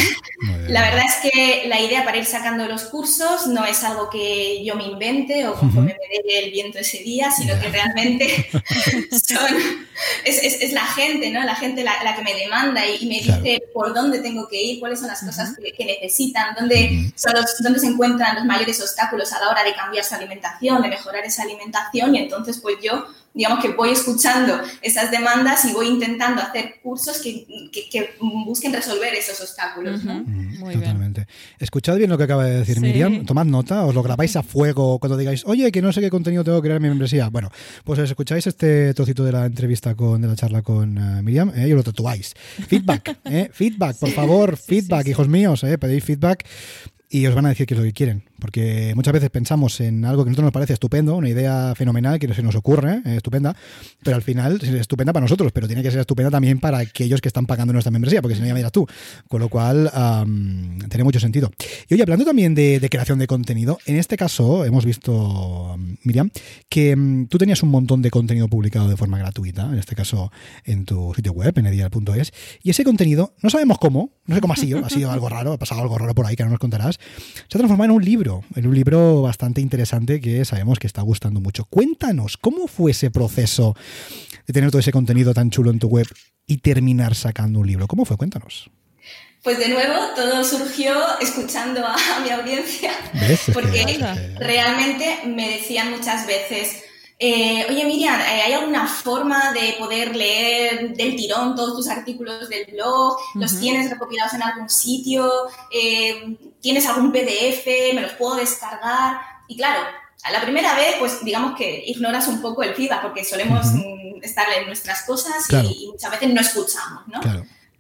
La verdad es que la idea para ir sacando los cursos no es algo que yo me invente o conforme me dé el viento ese día, sino que realmente (laughs) es, la gente, ¿no? La gente la, que me demanda y, me dice por dónde tengo que ir, cuáles son las cosas que, necesitan, dónde, son dónde se encuentran los mayores obstáculos a la hora de cambiar su alimentación, de mejorar esa alimentación y entonces pues yo digamos que voy escuchando esas demandas y voy intentando hacer cursos que, busquen resolver esos obstáculos. Totalmente. Escuchad bien lo que acaba de decir Miriam, tomad nota, os lo grabáis a fuego cuando digáis, oye, que no sé qué contenido tengo que crear en mi membresía. Bueno, pues escucháis este trocito de la entrevista con, de la charla con eh, Miriam eh, y lo tatuáis. Feedback, eh, feedback, por favor, feedback, hijos míos, eh, pedéis feedback y os van a decir qué es lo que quieren porque muchas veces pensamos en algo que a nosotros nos parece estupendo, una idea fenomenal que se nos ocurre, eh, estupenda, pero al final es estupenda para nosotros, pero tiene que ser estupenda también para aquellos que están pagando nuestra membresía, porque si no ya miras tú. Con lo cual, tiene mucho sentido. Y oye, hablando también de, creación de contenido, en este caso hemos visto, Miriam, que mm, tú tenías un montón de contenido publicado de forma gratuita, en este caso en tu sitio web, en edial.es, y ese contenido, no sabemos cómo, no sé cómo ha sido, ha sido algo raro, ha pasado algo raro por ahí que no nos contarás, se ha transformado en un libro, en un libro bastante interesante que sabemos que está gustando mucho. Cuéntanos, ¿cómo fue ese proceso de tener todo ese contenido tan chulo en tu web y terminar sacando un libro? ¿Cómo fue? Cuéntanos. Pues de nuevo, todo surgió escuchando a, mi audiencia, porque realmente me decían muchas veces, eh, oye Miriam, eh, ¿hay alguna forma de poder leer del tirón todos tus artículos del blog? ¿Los tienes recopilados en algún sitio? Eh, ¿Tienes algún PDF? ¿Me los puedo descargar? Y claro, a la primera vez, pues digamos que ignoras un poco el feedback porque solemos estar en nuestras cosas y, muchas veces no escuchamos, ¿no?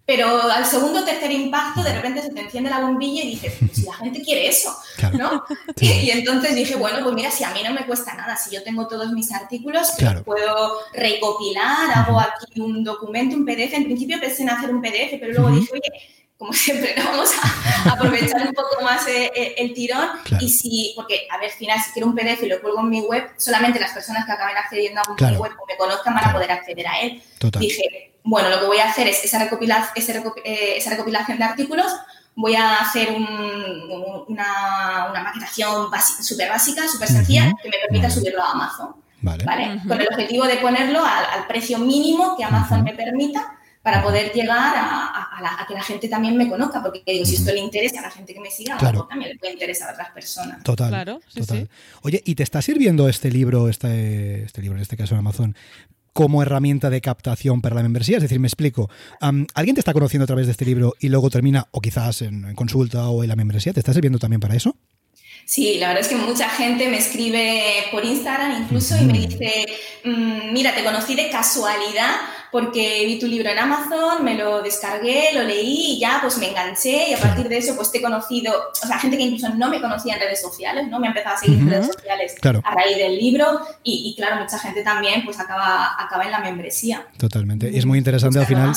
Pero al segundo o tercer impacto, de repente se te enciende la bombilla y dices, pues si la gente quiere eso, ¿no? Y, entonces dije, bueno, pues mira, si a mí no me cuesta nada, si yo tengo todos mis artículos, puedo recopilar, hago aquí un documento, un PDF. En principio pensé en hacer un PDF, pero luego dije, oye, como siempre, ¿no? vamos a (laughs) aprovechar un poco más eh, eh, el, tirón. Y si, porque, a ver, al final, si quiero un PDF y lo cuelgo en mi web, solamente las personas que acaben accediendo a mi web o me conozcan van a poder acceder a él. Dije, bueno, lo que voy a hacer es esa, eh, esa recopilación de artículos, voy a hacer una, una, maquetación súper básica, súper sencilla, que me permita subirlo a Amazon. Vale. Con el objetivo de ponerlo al, precio mínimo que Amazon me permita para poder llegar a, que la gente también me conozca, porque digo, si esto le interesa a la gente que me siga, también le puede interesar a otras personas. Total. Claro, total. Oye, ¿y te está sirviendo este libro, este, este libro, en este caso en Amazon, como herramienta de captación para la membresía. Es decir, me explico. ¿Alguien te está conociendo a través de este libro y luego termina, o quizás en, consulta o en la membresía? ¿Te está sirviendo también para eso? Sí, la verdad es que mucha gente me escribe por Instagram incluso y me dice, mm, mira, te conocí de casualidad porque vi tu libro en Amazon, me lo descargué, lo leí y ya pues me enganché y a partir de eso pues te he conocido, o sea, gente que incluso no me conocía en redes sociales, ¿no? Me ha empezado a seguir en redes sociales a raíz del libro y, claro, mucha gente también pues acaba, acaba en la membresía. Totalmente. Y es muy interesante al final.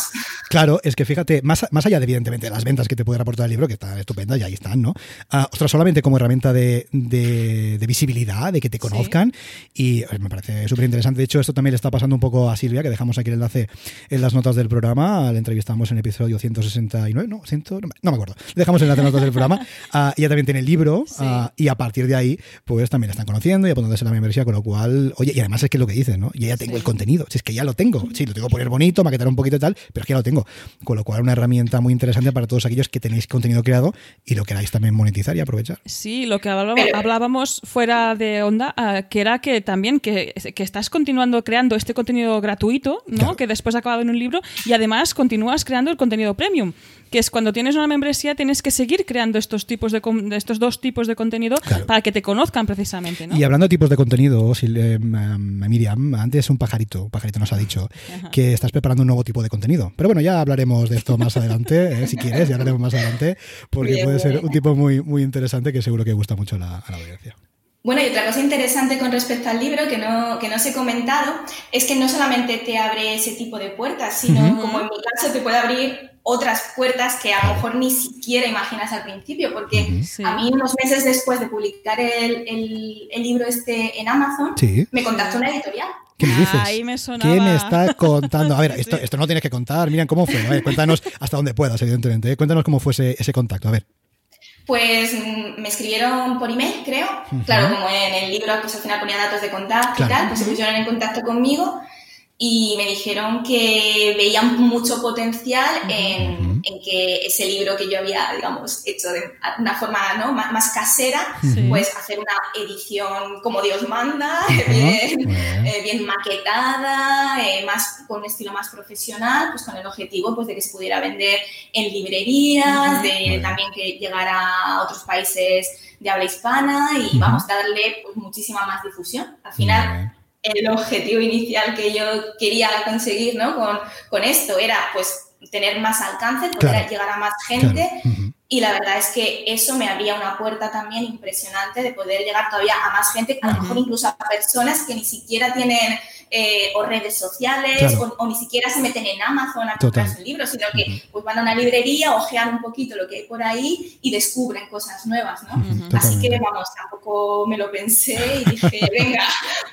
Claro, es que fíjate, más, más allá de evidentemente las ventas que te puede aportar el libro, que está estupenda y ahí están, ¿no? Uh, ostras, solamente como herramienta de, de, visibilidad, de que te conozcan y me parece súper interesante. De hecho, esto también le está pasando un poco a Silvia, que dejamos aquí el enlace en las notas del programa. La entrevistamos en el episodio 169, no, 100, no, me acuerdo. Dejamos en las notas del programa. Uh, (laughs) ella también tiene el libro ah, y a partir de ahí, pues también la están conociendo y apuntándose la membresía, con lo cual, oye, y además es que es lo que dices, ¿no? Yo ya tengo el contenido, si es que ya lo tengo. Sí, lo tengo que poner bonito, maquetar un poquito y tal, pero es que ya lo tengo. Con lo cual, una herramienta muy interesante para todos aquellos que tenéis contenido creado y lo queráis también monetizar y aprovechar. Sí, lo que hablábamos fuera de onda, ah, que era que también que, que, estás continuando creando este contenido gratuito, ¿no? Que después ha acabado en un libro y además continúas creando el contenido premium que es cuando tienes una membresía tienes que seguir creando estos tipos de, estos dos tipos de contenido para que te conozcan precisamente. Y hablando de tipos de contenido, eh, Miriam, antes un pajarito, un pajarito nos ha dicho que estás preparando un nuevo tipo de contenido. Pero bueno, ya hablaremos de esto más adelante, eh, si quieres, ya hablaremos más adelante, porque puede ser un tipo muy, muy interesante que seguro que gusta mucho a la audiencia. Bueno, y otra cosa interesante con respecto al libro que no, que no os he comentado es que no solamente te abre ese tipo de puertas, sino como en mi caso te puede abrir otras puertas que a lo mejor ni siquiera imaginas al principio, porque a mí unos meses después de publicar el, el, libro este en Amazon, me contactó una editorial. ¿Qué me dices? Ahí me ¿Qué me está contando? A ver, (laughs) esto, esto no tienes que contar. Miren cómo fue. A ver, cuéntanos hasta dónde puedas, evidentemente. ¿eh? Cuéntanos cómo fue ese, ese contacto. A ver. Pues mm, me escribieron por email, creo. Claro, como en el libro pues al final ponía datos de contacto y tal, pues se pusieron en contacto conmigo y me dijeron que veían mucho potencial en, que ese libro que yo había, digamos, hecho de una forma ¿no? más, casera, pues hacer una edición como Dios manda, (laughs) bien, eh, bien, maquetada, eh, más, con un estilo más profesional, pues con el objetivo pues, de que se pudiera vender en librerías, de también que llegara a otros países de habla hispana y vamos a darle pues, muchísima más difusión. Al final el objetivo inicial que yo quería conseguir ¿no? con, con esto era pues tener más alcance, poder llegar a más gente. Y la verdad es que eso me abría una puerta también impresionante de poder llegar todavía a más gente, a lo mejor incluso a personas que ni siquiera tienen eh, o redes sociales o, ni siquiera se meten en Amazon a comprar un libro, sino que pues van a una librería, ojean un poquito lo que hay por ahí y descubren cosas nuevas, ¿no? Así que vamos, tampoco me lo pensé y dije, (laughs) venga,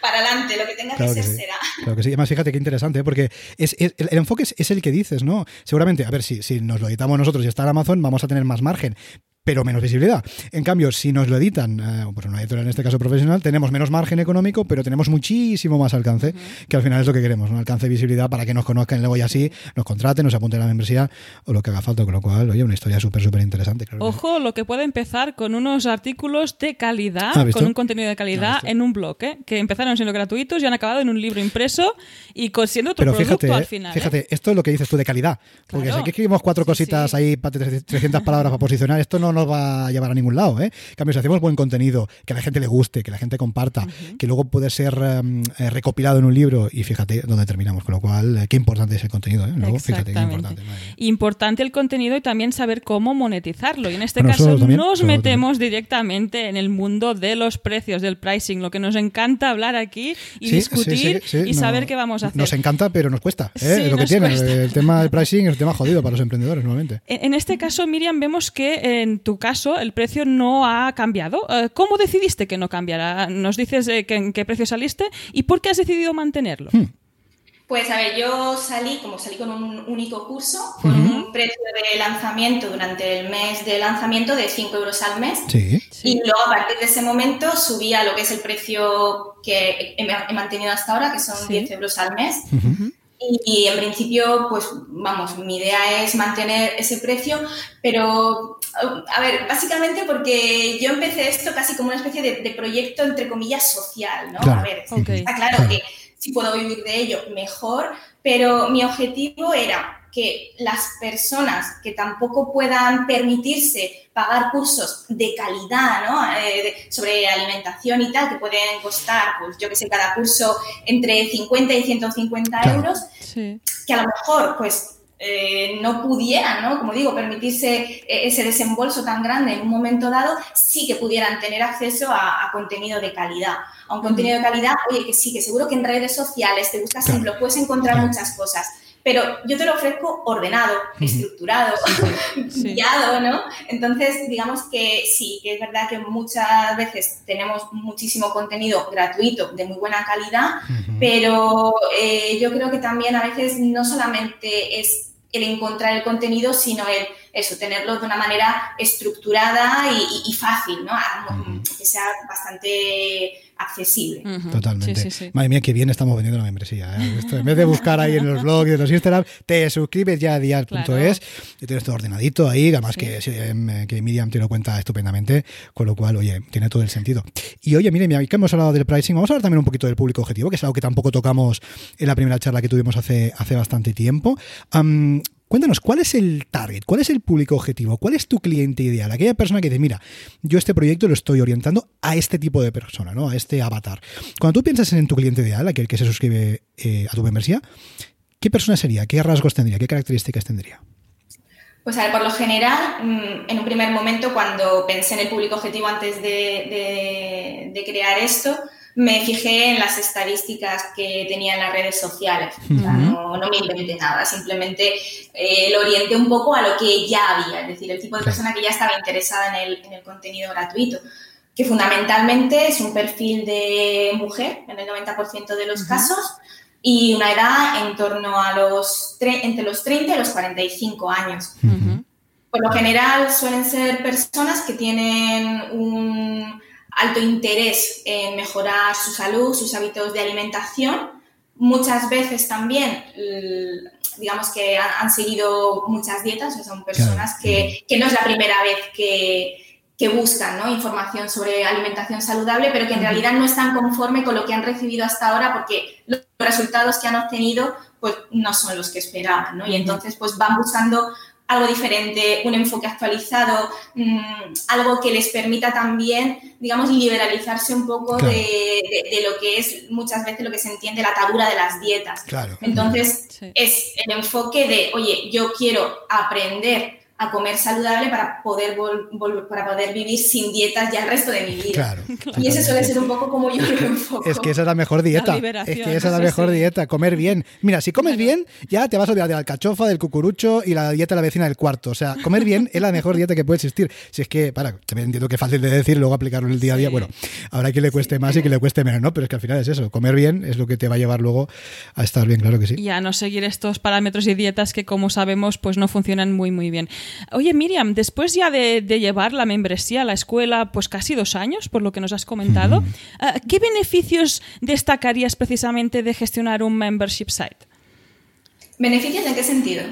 para adelante, lo que tenga que, ser será. Claro que sí, además fíjate qué interesante, ¿eh? porque es, el, enfoque es, el que dices, ¿no? Seguramente, a ver, si, si nos lo editamos nosotros y está en Amazon, vamos a tener más margen, pero menos visibilidad. En cambio, si nos lo editan, eh, pues una editorial en este caso profesional, tenemos menos margen económico, pero tenemos muchísimo más alcance, que al final es lo que queremos, un alcance de visibilidad para que nos conozcan y luego ya así nos contraten, nos apunten a la membresía o lo que haga falta, con lo cual, oye, una historia súper, súper interesante. Ojo, lo que puede empezar con unos artículos de calidad, con un contenido de calidad en un blog, ¿eh? que empezaron siendo gratuitos y han acabado en un libro impreso y siendo otro pero producto fíjate, al ¿eh? final. Fíjate, esto es lo que dices tú de calidad, porque si aquí escribimos cuatro cositas ahí para 300 palabras para posicionar, esto no nos va a llevar a ningún lado. ¿eh? En cambio, si hacemos buen contenido, que a la gente le guste, que la gente comparta, que luego puede ser em, eh, recopilado en un libro y fíjate dónde terminamos. Con lo cual, eh, qué importante es el contenido. ¿eh? Luego, fíjate qué importante. Importante el contenido y también saber cómo monetizarlo. Y en este caso nos metemos directamente en el mundo de los precios, del pricing, lo que nos encanta hablar aquí y discutir y saber qué vamos a hacer. Nos encanta, pero nos cuesta. es lo que tiene. El tema del pricing es un tema jodido para los emprendedores, nuevamente. En este caso, Miriam, vemos que en tu caso el precio no ha cambiado. Eh, ¿Cómo decidiste que no cambiara? ¿Nos dices eh, en qué precio saliste y por qué has decidido mantenerlo? Hmm. Pues a ver, yo salí, como salí con un único curso, con un precio de lanzamiento durante el mes de lanzamiento de 5 euros al mes. Y luego a partir de ese momento subí a lo que es el precio que he, mantenido hasta ahora, que son 10 euros al mes. Y en principio, pues vamos, mi idea es mantener ese precio, pero a ver, básicamente porque yo empecé esto casi como una especie de, proyecto, entre comillas, social, ¿no? A ver, está claro que si puedo vivir de ello, mejor, pero mi objetivo era que las personas que tampoco puedan permitirse pagar cursos de calidad, ¿no? Eh, sobre alimentación y tal, que pueden costar, pues yo que sé, cada curso entre 50 y 150 euros, que a lo mejor, pues eh, no pudieran, ¿no? como digo, permitirse eh, ese desembolso tan grande en un momento dado, sí que pudieran tener acceso a, contenido de calidad. A un contenido de calidad, oye, que sí, que seguro que en redes sociales te buscas claro. puedes encontrar muchas cosas pero yo te lo ofrezco ordenado, estructurado, (laughs) guiado, ¿no? Entonces, digamos que sí, que es verdad que muchas veces tenemos muchísimo contenido gratuito de muy buena calidad, pero eh, yo creo que también a veces no solamente es el encontrar el contenido, sino el eso, tenerlo de una manera estructurada y, fácil, ¿no? Que sea bastante accesible. Totalmente. Madre mía, qué bien estamos vendiendo la membresía. ¿eh? en vez de buscar ahí en los blogs y en los Instagram, te suscribes ya a dial.es y tienes todo ordenadito ahí, además que, em, que, Miriam te lo cuenta estupendamente, con lo cual, oye, tiene todo el sentido. Y oye, Miriam, que hemos hablado del pricing, vamos a hablar también un poquito del público objetivo, que es algo que tampoco tocamos en la primera charla que tuvimos hace, hace bastante tiempo. Cuéntanos, ¿cuál es el target? ¿Cuál es el público objetivo? ¿Cuál es tu cliente ideal? Aquella persona que dice, mira, yo este proyecto lo estoy orientando a este tipo de persona, ¿no? A este avatar. Cuando tú piensas en tu cliente ideal, aquel que se suscribe eh, a tu membresía, ¿qué persona sería? ¿Qué rasgos tendría? ¿Qué características tendría? Pues a ver, por lo general, mm, en un primer momento, cuando pensé en el público objetivo antes de crear esto, me fijé en las estadísticas que tenía en las redes sociales. no, me inventé nada, simplemente eh, lo orienté un poco a lo que ya había, es decir, el tipo de persona que ya estaba interesada en el, contenido gratuito, que fundamentalmente es un perfil de mujer en el 90% de los casos y una edad en torno a los entre los 30 y los 45 años. Por lo general suelen ser personas que tienen un alto interés en mejorar su salud, sus hábitos de alimentación. Muchas veces también, digamos que han, seguido muchas dietas, o son personas que, no es la primera vez que, buscan información sobre alimentación saludable, pero que en realidad no están conforme con lo que han recibido hasta ahora porque los resultados que han obtenido pues, no son los que esperaban. Y entonces pues, van buscando algo diferente, un enfoque actualizado, mm, algo que les permita también, digamos, liberalizarse un poco de, lo que es muchas veces lo que se entiende la atadura de las dietas. Entonces, es el enfoque de, oye, yo quiero aprender a comer saludable para poder, para poder vivir sin dietas ya el resto de mi vida. Claro, y ese suele ser un poco como yo lo enfoco. Es que esa es la mejor dieta. es que esa es la mejor dieta, comer bien. Mira, si comes bien, ya te vas a olvidar de la alcachofa, del cucurucho y la dieta de la vecina del cuarto. O sea, comer bien es la mejor dieta que puede existir. Si es que, para, entiendo que es fácil de decir, luego aplicarlo en el día a día. Bueno, habrá que le cueste más y que le cueste menos, ¿no? Pero es que al final es eso. Comer bien es lo que te va a llevar luego a estar bien, claro que sí. Y a no seguir estos parámetros y dietas que, como sabemos, pues no funcionan muy, muy bien. Oye, Miriam, después ya de, llevar la membresía a la escuela, pues casi dos años, por lo que nos has comentado, eh, ¿qué beneficios destacarías precisamente de gestionar un membership site? ¿Beneficios en qué sentido?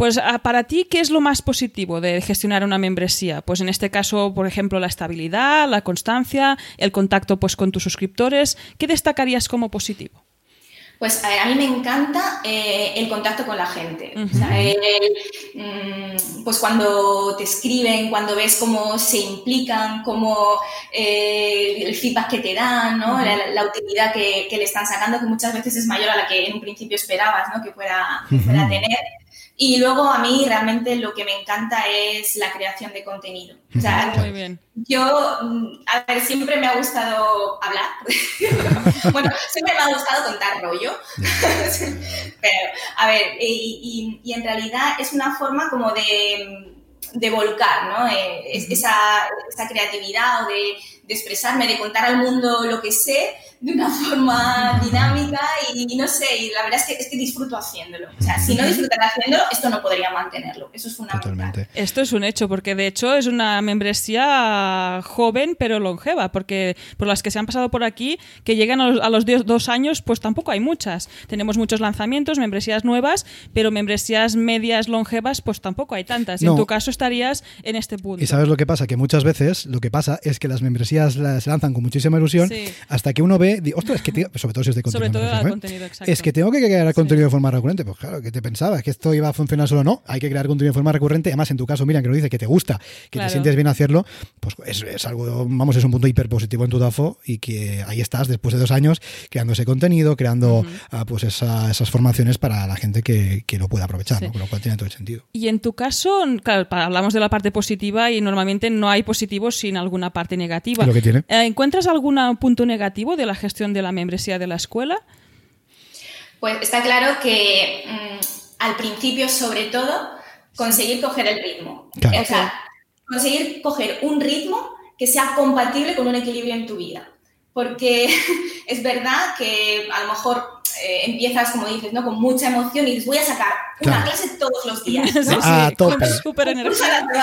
Pues ah, para ti, ¿qué es lo más positivo de gestionar una membresía? Pues en este caso, por ejemplo, la estabilidad, la constancia, el contacto pues, con tus suscriptores. ¿Qué destacarías como positivo? Pues a, mí me encanta eh, el contacto con la gente. Mm, pues cuando te escriben, cuando ves cómo se implican, cómo eh, el feedback que te dan, ¿no? la, utilidad que, le están sacando, que muchas veces es mayor a la que en un principio esperabas ¿no? que, fuera, a tener. Y luego a mí realmente lo que me encanta es la creación de contenido. O sea, Muy bien. Yo, mm, a ver, siempre me ha gustado hablar. (laughs) bueno, siempre me ha gustado contar rollo. (laughs) Pero, a ver, y, y, en realidad es una forma como de, de volcar, ¿no? Eh, esa, esa, creatividad o de, de expresarme, de contar al mundo lo que sé de una (laughs) forma dinámica y, no sé, y la verdad es que, es que disfruto haciéndolo. O sea, si no disfrutara haciéndolo, esto no podría mantenerlo. Eso es fundamental. Totalmente. Esto es un hecho, porque de hecho es una membresía joven pero longeva, porque por las que se han pasado por aquí, que llegan a los, dos años, pues tampoco hay muchas. Tenemos muchos lanzamientos, membresías nuevas, pero membresías medias longevas, pues tampoco hay tantas. En tu caso estarías en este punto. Y sabes lo que pasa, que muchas veces lo que pasa es que las membresías las lanzan con muchísima ilusión hasta que uno ve ostras, es que (laughs) sobre todo si es de contenido. Es que tengo que crear contenido de forma recurrente. Pues claro, ¿qué te pensabas? ¿Que esto iba a funcionar solo? No, hay que crear contenido de forma recurrente. Además, en tu caso, mira, que lo dice, que te gusta, que te sientes bien hacerlo, pues es, algo, vamos, es un punto hiper positivo en tu DAFO y que ahí estás después de dos años creando ese contenido, creando ah, pues esas formaciones para la gente que, lo pueda aprovechar, con lo cual tiene todo el sentido. Y en tu caso, claro, hablamos de la parte positiva y normalmente no hay positivos sin alguna parte negativa. Lo que tiene. Eh, ¿Encuentras algún punto negativo de la gestión de la membresía de la escuela? Pues está claro que mm, al principio, sobre todo, conseguir coger el ritmo. O sea, conseguir coger un ritmo que sea compatible con un equilibrio en tu vida. Porque (laughs) es verdad que a lo mejor eh, empiezas, como dices, ¿no? con mucha emoción y dices, voy a sacar una clase todos los días. (laughs) Ah, tope. Súper energía. (laughs)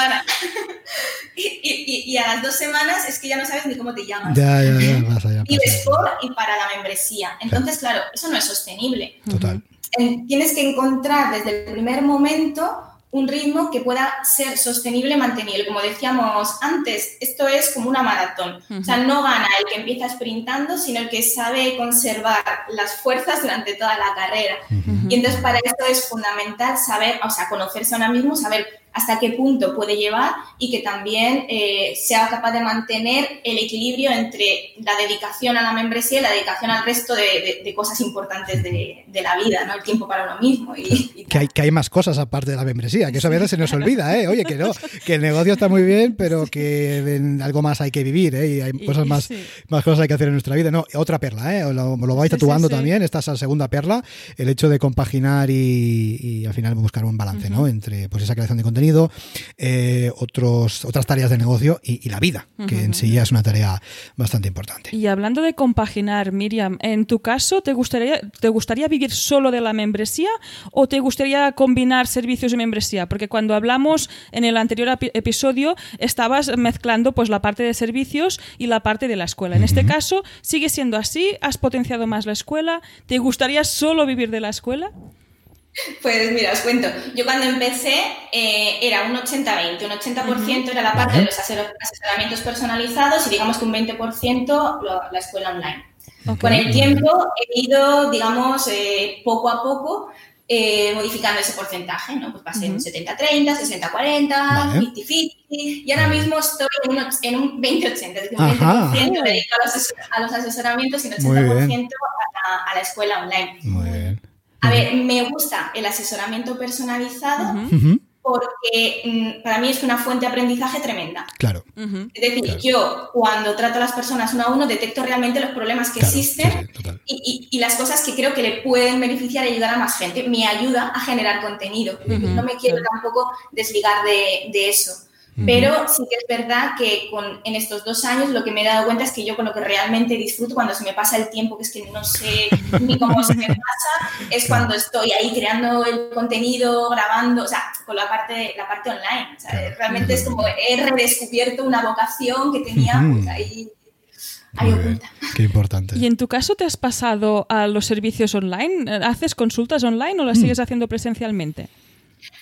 Y, y, a las dos semanas es que ya no sabes ni cómo te llamas. Ya, ya, ya, vas allá, y por y para la membresía. Entonces, claro, eso no es sostenible. Total. Tienes que encontrar desde el primer momento un ritmo que pueda ser sostenible y mantenible. Como decíamos antes, esto es como una maratón. O sea, no gana el que empieza sprintando, sino el que sabe conservar las fuerzas durante toda la carrera. Y entonces para esto es fundamental saber, o sea, conocerse a uno mismo, saber hasta qué punto puede llevar y que también eh, sea capaz de mantener el equilibrio entre la dedicación a la membresía y la dedicación al resto de, cosas importantes de, la vida, ¿no? El tiempo para uno mismo. Y, que, hay, que hay más cosas aparte de la membresía, que eso a veces se nos olvida, ¿eh? Oye, que no, que el negocio está muy bien, pero que algo más hay que vivir, ¿eh? Y hay cosas más, más cosas hay que hacer en nuestra vida. No, otra perla, ¿eh? Lo, lo vais tatuando también, esta es la segunda perla, el hecho de compaginar y, al final buscar un balance, ¿no? Entre pues esa creación de contenido eh, otros, otras tareas de negocio y, la vida, que en sí ya es una tarea bastante importante. Y hablando de compaginar, Miriam, en tu caso, ¿te gustaría, ¿te gustaría vivir solo de la membresía o te gustaría combinar servicios de membresía? Porque cuando hablamos en el anterior episodio estabas mezclando pues la parte de servicios y la parte de la escuela. En este caso, ¿sigue siendo así? ¿Has potenciado más la escuela? ¿Te gustaría solo vivir de la escuela? (laughs) Pues mira, os cuento. Yo cuando empecé eh, era un 80-20. Un 80% era la parte de los asesoramientos personalizados y digamos que un 20% la escuela online. Con el tiempo he ido, digamos, eh, poco a poco eh, modificando ese porcentaje, ¿no? Pues pasé un 70-30, 60-40, 50-50 y ahora mismo estoy en un, 20-80, es decir, un 20% dedicado a los, asesoramientos y un 80% a la, escuela online. Muy bien. A ver, me gusta el asesoramiento personalizado porque mm, para mí es una fuente de aprendizaje tremenda. Claro. Es decir, yo cuando trato a las personas uno a uno detecto realmente los problemas que existen y, las cosas que creo que le pueden beneficiar y ayudar a más gente. Me ayuda a generar contenido. No me quiero tampoco desligar de, de eso. Pero sí que es verdad que con, en estos dos años lo que me he dado cuenta es que yo con lo que realmente disfruto cuando se me pasa el tiempo, que es que no sé ni cómo se me pasa, es cuando estoy ahí creando el contenido, grabando, o sea, con la parte, la parte online. Realmente es como he redescubierto una vocación que tenía pues, ahí. Ahí oculta. Qué importante. ¿Y en tu caso te has pasado a los servicios online? ¿Haces consultas online o las mm. sigues haciendo presencialmente?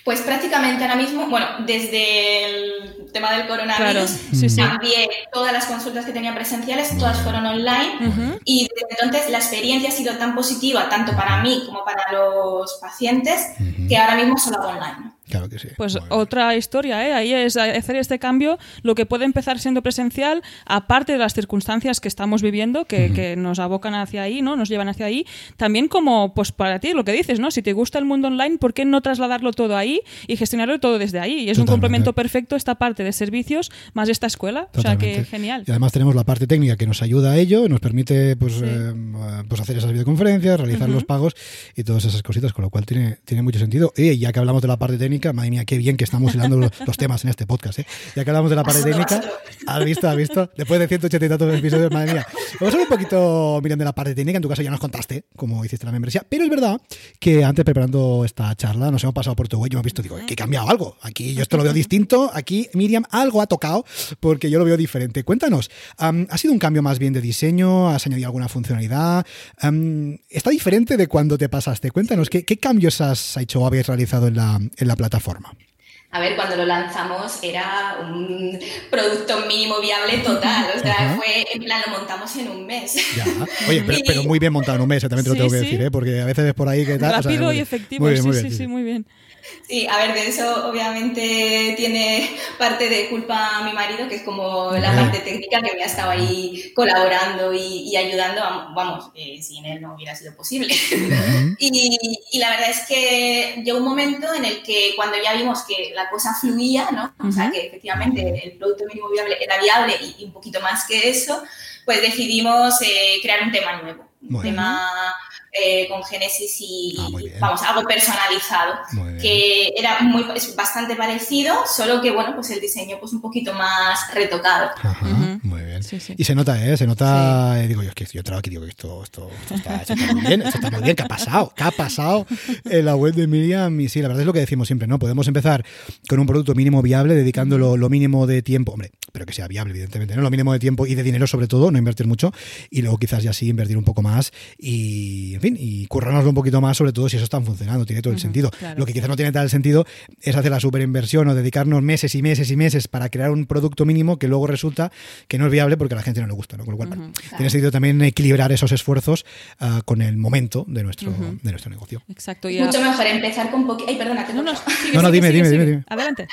Pues prácticamente ahora mismo, bueno, desde el tema del coronavirus, cambié todas las consultas que tenía presenciales, todas fueron online. Y desde entonces la experiencia ha sido tan positiva, tanto para mí como para los pacientes, que ahora mismo solo hago online. Claro que sí. Pues otra historia, ¿eh? Ahí es hacer este cambio, lo que puede empezar siendo presencial, aparte de las circunstancias que estamos viviendo, que, nos abocan hacia ahí, ¿no? Nos llevan hacia ahí, también como, pues para ti, lo que dices, ¿no? Si te gusta el mundo online, ¿por qué no trasladarlo todo ahí y gestionarlo todo desde ahí? Y es un complemento perfecto esta parte de servicios más esta escuela. O sea que genial. Y además tenemos la parte técnica que nos ayuda a ello, nos permite pues, eh, pues hacer esas videoconferencias, realizar los pagos y todas esas cositas, con lo cual tiene, tiene mucho sentido. Y ya que hablamos de la parte técnica, Madre mía, qué bien que estamos hilando los, temas en este podcast. ¿eh? Ya que hablamos de la pared técnica, ¿has visto? ¿Has visto? Después de 180 y tantos episodios, madre mía. Vamos a hablar un poquito, Miriam, de la parte técnica. En tu caso ya nos contaste cómo hiciste la membresía. Pero es verdad que antes, preparando esta charla, nos hemos pasado por tu web y hemos visto, digo, que he cambiado algo. Aquí yo esto lo veo distinto. Aquí, Miriam, algo ha tocado porque yo lo veo diferente. Cuéntanos, ¿ha sido un cambio más bien de diseño? ¿Has añadido alguna funcionalidad? ¿Está diferente de cuando te pasaste? Cuéntanos, ¿qué, cambios has hecho o habéis realizado en la, en la plataforma? A ver, cuando lo lanzamos era un producto mínimo viable total. O sea, fue en plan, lo montamos en un mes. Ya. Oye, pero, muy bien montado en un mes, también te lo tengo que decir, ¿eh? porque a veces es por ahí que tal. Rápido y efectivo, sí, sí, sí, muy bien. Sí, a ver, de eso obviamente tiene parte de culpa mi marido, que es como la parte técnica que me ha estado ahí colaborando y, ayudando. Vamos, sin él no hubiera sido posible. (laughs) y, la verdad es que llegó un momento en el que cuando ya vimos que la cosa fluía, ¿no? O sea, que efectivamente el producto mínimo viable era viable y, un poquito más que eso, pues decidimos eh, crear un tema nuevo. Un tema eh, con Genesis y, ah, vamos, algo personalizado, que era muy, es bastante parecido, solo que bueno, pues el diseño pues un poquito más retocado. Muy bien. Y se nota, ¿eh? Se nota, eh, digo yo, es que yo trabajo aquí, digo que esto, esto, está, muy bien, esto está muy bien, ¿qué ha pasado? ¿Qué ha pasado en la web de Miriam? Y sí, la verdad es lo que decimos siempre, ¿no? Podemos empezar con un producto mínimo viable, dedicándolo lo mínimo de tiempo, hombre, pero que sea viable, evidentemente, ¿no? Lo mínimo de tiempo y de dinero sobre todo, no invertir mucho, y luego quizás ya sí invertir un poco más y, en fin, y currárnoslo un poquito más, sobre todo si eso está funcionando, tiene todo el sentido. Lo que quizás no tiene tal sentido es hacer la superinversión o dedicarnos meses y meses y meses para crear un producto mínimo que luego resulta que no es viable porque a la gente no le gusta, ¿no? Con lo cual, tiene sentido también equilibrar esos esfuerzos ah, con el momento de nuestro, de nuestro negocio. Exacto. Mucho mejor empezar con poquito... Ay, perdona, no, no, no, dime, dime, dime. Adelante.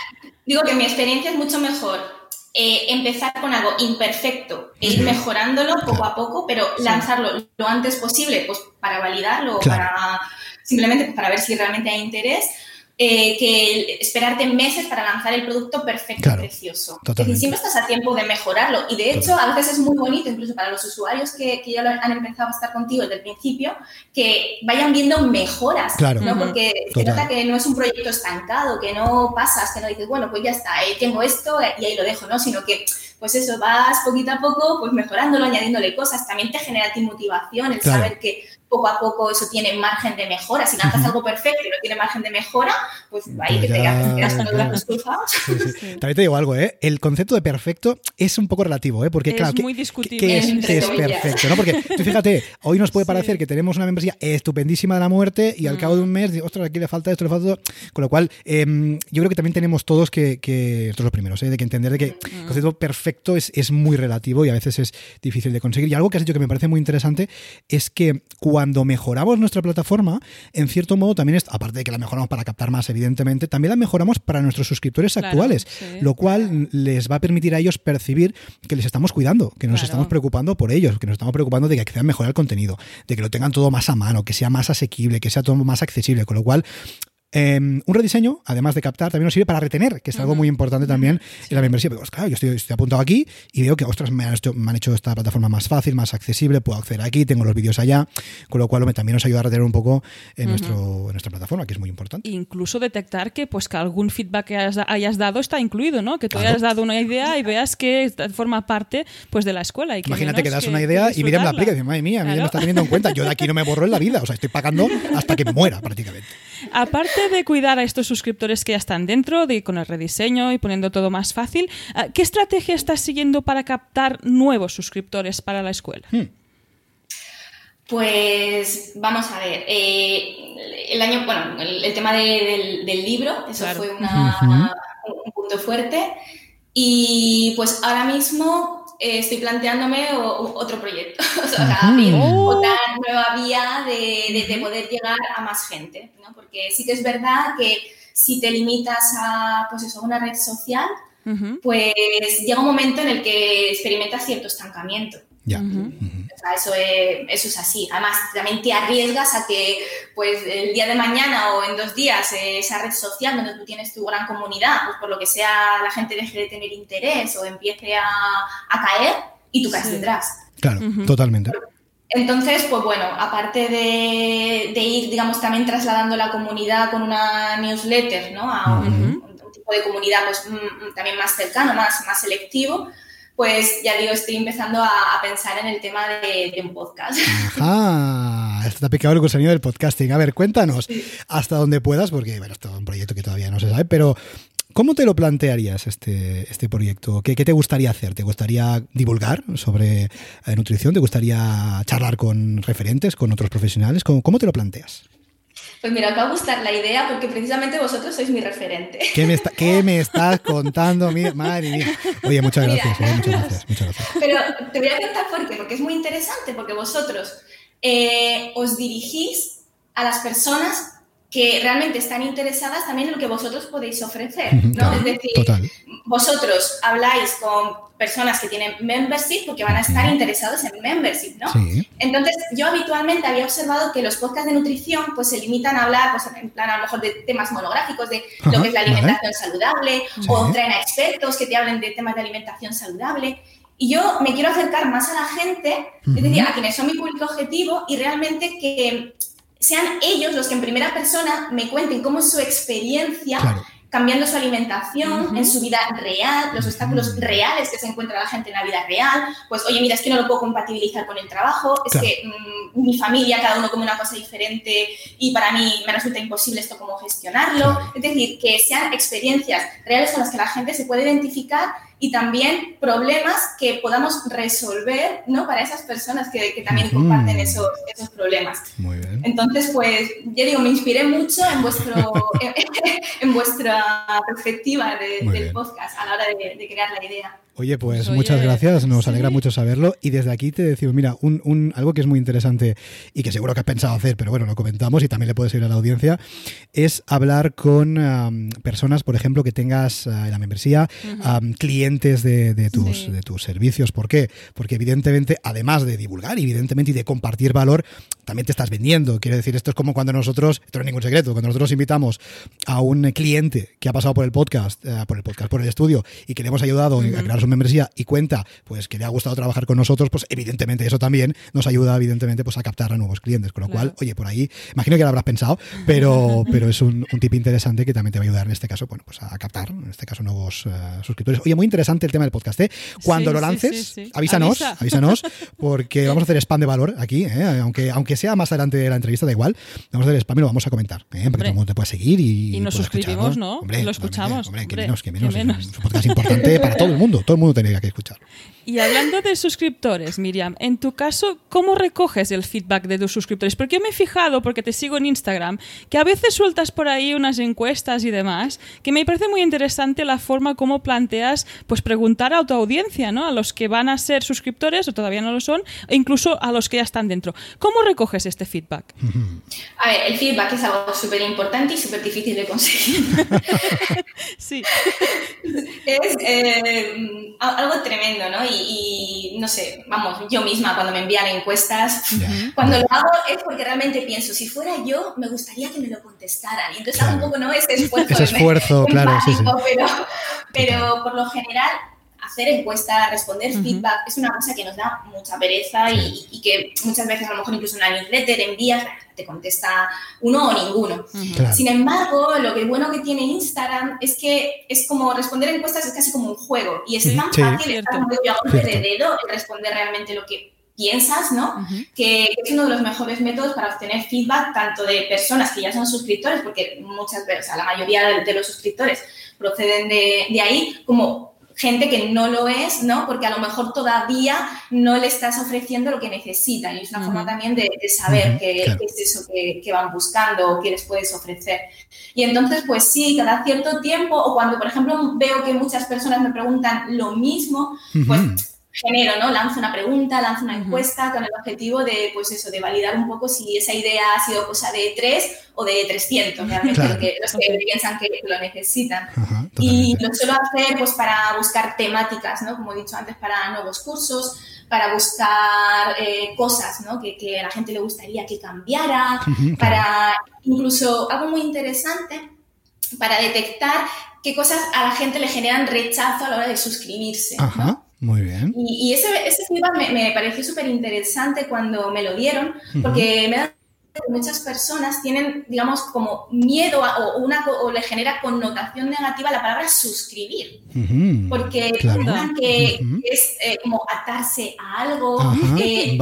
Digo que mi experiencia es mucho mejor eh, empezar con algo imperfecto e ir mejorándolo poco a poco, pero lanzarlo lo antes posible, pues para validarlo, para simplemente para ver si realmente hay interés eh, que esperarte meses para lanzar el producto perfecto y precioso. Es siempre estás a tiempo de mejorarlo. Y de hecho, a veces es muy bonito, incluso para los usuarios que, que, ya han empezado a estar contigo desde el principio, que vayan viendo mejoras. ¿no? Porque se nota que no es un proyecto estancado, que no pasas, que no dices, bueno, pues ya está, ahí tengo esto y ahí lo dejo, ¿no? Sino que pues eso, vas poquito a poco, pues mejorándolo, añadiéndole cosas. También te genera a ti motivación el saber que poco a poco eso tiene margen de mejora. Si lanzas algo perfecto y no tiene margen de mejora, pues ahí que te quedas con los brazos cruzados. También te digo algo, ¿eh? El concepto de perfecto es un poco relativo, ¿eh? Porque, es claro, muy discutible. ¿qué, es, perfecto? ¿no? Porque tú fíjate, hoy nos puede parecer que tenemos una membresía estupendísima de la muerte y al cabo de un mes, ostras, aquí le falta esto, le falta todo. Con lo cual, em, yo creo que también tenemos todos que, que estos los primeros, ¿eh? de que entender de que el concepto perfecto es, es muy relativo y a veces es difícil de conseguir. Y algo que has dicho que me parece muy interesante es que cuando mejoramos nuestra plataforma, en cierto modo también, es, aparte de que la mejoramos para captar más, evidentemente, también la mejoramos para nuestros suscriptores actuales, lo cual les va a permitir a ellos percibir que les estamos cuidando, que nos estamos preocupando por ellos, que nos estamos preocupando de que accedan mejor el contenido, de que lo tengan todo más a mano, que sea más asequible, que sea todo más accesible, con lo cual Em, un rediseño, además de captar, también nos sirve para retener, que es algo muy importante también en la membresía. Pero, claro, yo estoy, estoy apuntado aquí y veo que, ostras, me han, hecho, me han hecho esta plataforma más fácil, más accesible, puedo acceder aquí, tengo los vídeos allá, con lo cual también nos ayuda a retener un poco en, nuestro, en nuestra plataforma, que es muy importante. Incluso detectar que pues que algún feedback que hayas, dado está incluido, ¿no? Que tú hayas dado una idea y veas que forma parte pues de la escuela. Y que Imagínate que das una idea y Miriam la aplica y dice, madre mía, Miriam me está teniendo en cuenta, yo de aquí no me borro en la vida, o sea, estoy pagando hasta que muera prácticamente. Aparte de cuidar a estos suscriptores que ya están dentro, de con el rediseño y poniendo todo más fácil, ah, ¿qué estrategia estás siguiendo para captar nuevos suscriptores para la escuela? Hmm. Pues vamos a ver, eh, el año, bueno, el, tema del, libro, eso fue un punto fuerte. Y pues ahora mismo eh, estoy planteándome otro proyecto, (laughs) o sea, otra nueva vía de, poder llegar a más gente, ¿no? Porque sí que es verdad que si te limitas a, pues eso, una red social, pues llega un momento en el que experimentas cierto estancamiento. Ya. Eso, es, eso es así. Además, también te arriesgas a que pues, el día de mañana o en dos días eh, esa red social donde tú tienes tu gran comunidad, pues por lo que sea la gente deje de tener interés o empiece a, caer y tú caes detrás. Claro, totalmente. Entonces, pues bueno, aparte de, ir, digamos, también trasladando la comunidad con una newsletter, ¿no? A un, tipo de comunidad pues mm, mm, también más cercano, más, más selectivo, pues ya digo, estoy empezando a, pensar en el tema de, un podcast. Ajá, está picado el gusanillo del podcasting. A ver, cuéntanos hasta donde puedas, porque bueno, esto es un proyecto que todavía no se sabe, pero ¿Cómo te lo plantearías este, este proyecto? ¿Qué, te gustaría hacer? ¿Te gustaría divulgar sobre eh, nutrición? ¿Te gustaría charlar con referentes, con otros profesionales? ¿Cómo, te lo planteas? Pues mira, acaba de gustar la idea porque precisamente vosotros sois mi referente. ¿Qué me, qué me estás contando? madre mía. Oye, muchas gracias, eh, muchas gracias, muchas gracias. Pero te voy a contar por qué, porque es muy interesante, porque vosotros eh, os dirigís a las personas que realmente están interesadas también en lo que vosotros podéis ofrecer, ¿no? es decir, vosotros habláis con personas que tienen membership porque van a estar interesados en membership, ¿no? Entonces, yo habitualmente había observado que los podcasts de nutrición pues se limitan a hablar, pues en plan a lo mejor de temas monográficos, de lo que es la alimentación saludable, o traen a expertos que te hablen de temas de alimentación saludable. Y yo me quiero acercar más a la gente, es decir, a quienes son mi público objetivo y realmente que sean ellos los que en primera persona me cuenten cómo es su experiencia cambiando su alimentación en su vida real, los obstáculos reales que se encuentra la gente en la vida real, pues oye, mira, es que no lo puedo compatibilizar con el trabajo, es que mm, mi familia, cada uno come una cosa diferente y para mí me resulta imposible esto cómo gestionarlo. Es decir, que sean experiencias reales con las que la gente se puede identificar y también problemas que podamos resolver ¿no? para esas personas que, también comparten esos, esos problemas. Muy bien. Entonces, pues, ya digo, me inspiré mucho en, vuestro, (laughs) en, vuestra perspectiva del podcast a la hora de crear la idea. Oye, pues muchas gracias, nos alegra mucho saberlo. Y desde aquí te decimos, mira, un, algo que es muy interesante y que seguro que has pensado hacer, pero bueno, lo comentamos y también le puedes ir a la audiencia, es hablar con personas, por ejemplo, que tengas uh, en la membresía, clientes de, tus, de tus servicios. ¿Por qué? Porque evidentemente, además de divulgar, evidentemente, y de compartir valor, también te estás vendiendo. Quiero decir, esto es como cuando nosotros, esto no es ningún secreto, cuando nosotros invitamos a un cliente que ha pasado por el podcast, eh, por el podcast, por el estudio, y que le hemos ayudado a crear su membresía y cuenta pues que le ha gustado trabajar con nosotros, pues evidentemente eso también nos ayuda evidentemente pues a captar a nuevos clientes, con lo cual, oye, por ahí, imagino que lo habrás pensado, pero, (laughs) pero es un, tip interesante que también te va a ayudar en este caso, bueno, pues a captar, en este caso, nuevos eh, suscriptores. Oye, muy interesante el tema del podcast, ¿eh? Cuando lo lances, avísanos, avísanos, (laughs) porque vamos a hacer spam de valor aquí, ¿eh? aunque, aunque sea más adelante de la entrevista, da igual, vamos a hacer spam y lo vamos a comentar, ¿eh? para que todo el mundo te pueda seguir y, y nos suscribimos, ¿no? Hombre, lo escuchamos. Hombre, que menos, que menos. Es un podcast importante para todo el mundo, todo el mundo tendría que escucharlo. Y hablando de suscriptores, Miriam, en tu caso, ¿cómo recoges el feedback de tus suscriptores? Porque yo me he fijado, porque te sigo en Instagram, que a veces sueltas por ahí unas encuestas y demás, que me parece muy interesante la forma como planteas, pues preguntar a tu audiencia, ¿no? A los que van a ser suscriptores o todavía no lo son, e incluso a los que ya están dentro. ¿Cómo recoges este feedback? A ver, el feedback es algo súper importante y súper difícil de conseguir. (laughs) sí. (laughs) es eh, algo tremendo, ¿no? Y, no sé, vamos, yo misma cuando me envían encuestas, (laughs) cuando lo hago es porque realmente pienso, si fuera yo, me gustaría que me lo contestaran. Y entonces hago un poco, ¿no? Ese esfuerzo. Ese esfuerzo, (laughs) claro, sí, sí. Pero, pero por lo general hacer encuestas, responder feedback, es una cosa que nos da mucha pereza y, que muchas veces a lo mejor incluso una newsletter envías, te contesta uno o ninguno. Sin embargo, lo que bueno que tiene Instagram es que es como responder encuestas es casi como un juego y es tan fácil, estar muy a golpe de dedo y responder realmente lo que piensas, ¿no? Que es uno de los mejores métodos para obtener feedback tanto de personas que ya son suscriptores, porque muchas veces, la mayoría de, los suscriptores proceden de, de ahí, como gente que no lo es, ¿no? Porque a lo mejor todavía no le estás ofreciendo lo que necesitan. Y es una forma también de, saber qué, es eso que, van buscando o qué les puedes ofrecer. Y entonces, pues sí, cada cierto tiempo, o cuando, por ejemplo, veo que muchas personas me preguntan lo mismo, pues genero, ¿no? Lanzo una pregunta, lanzo una encuesta con el objetivo de, pues eso, de validar un poco si esa idea ha sido cosa de tres o de 300, realmente, los que piensan que lo necesitan. y lo suelo hacer, pues, para buscar temáticas, ¿no? Como he dicho antes, para nuevos cursos, para buscar eh, cosas, ¿no? Que, que, a la gente le gustaría que cambiara, para incluso algo muy interesante, para detectar qué cosas a la gente le generan rechazo a la hora de suscribirse. ¿no? Muy bien. Y, ese, ese feedback me, me pareció súper interesante cuando me lo dieron, porque me da muchas personas tienen, digamos, como miedo o, una, o le genera connotación negativa la palabra suscribir. porque que, es eh, como atarse a algo. que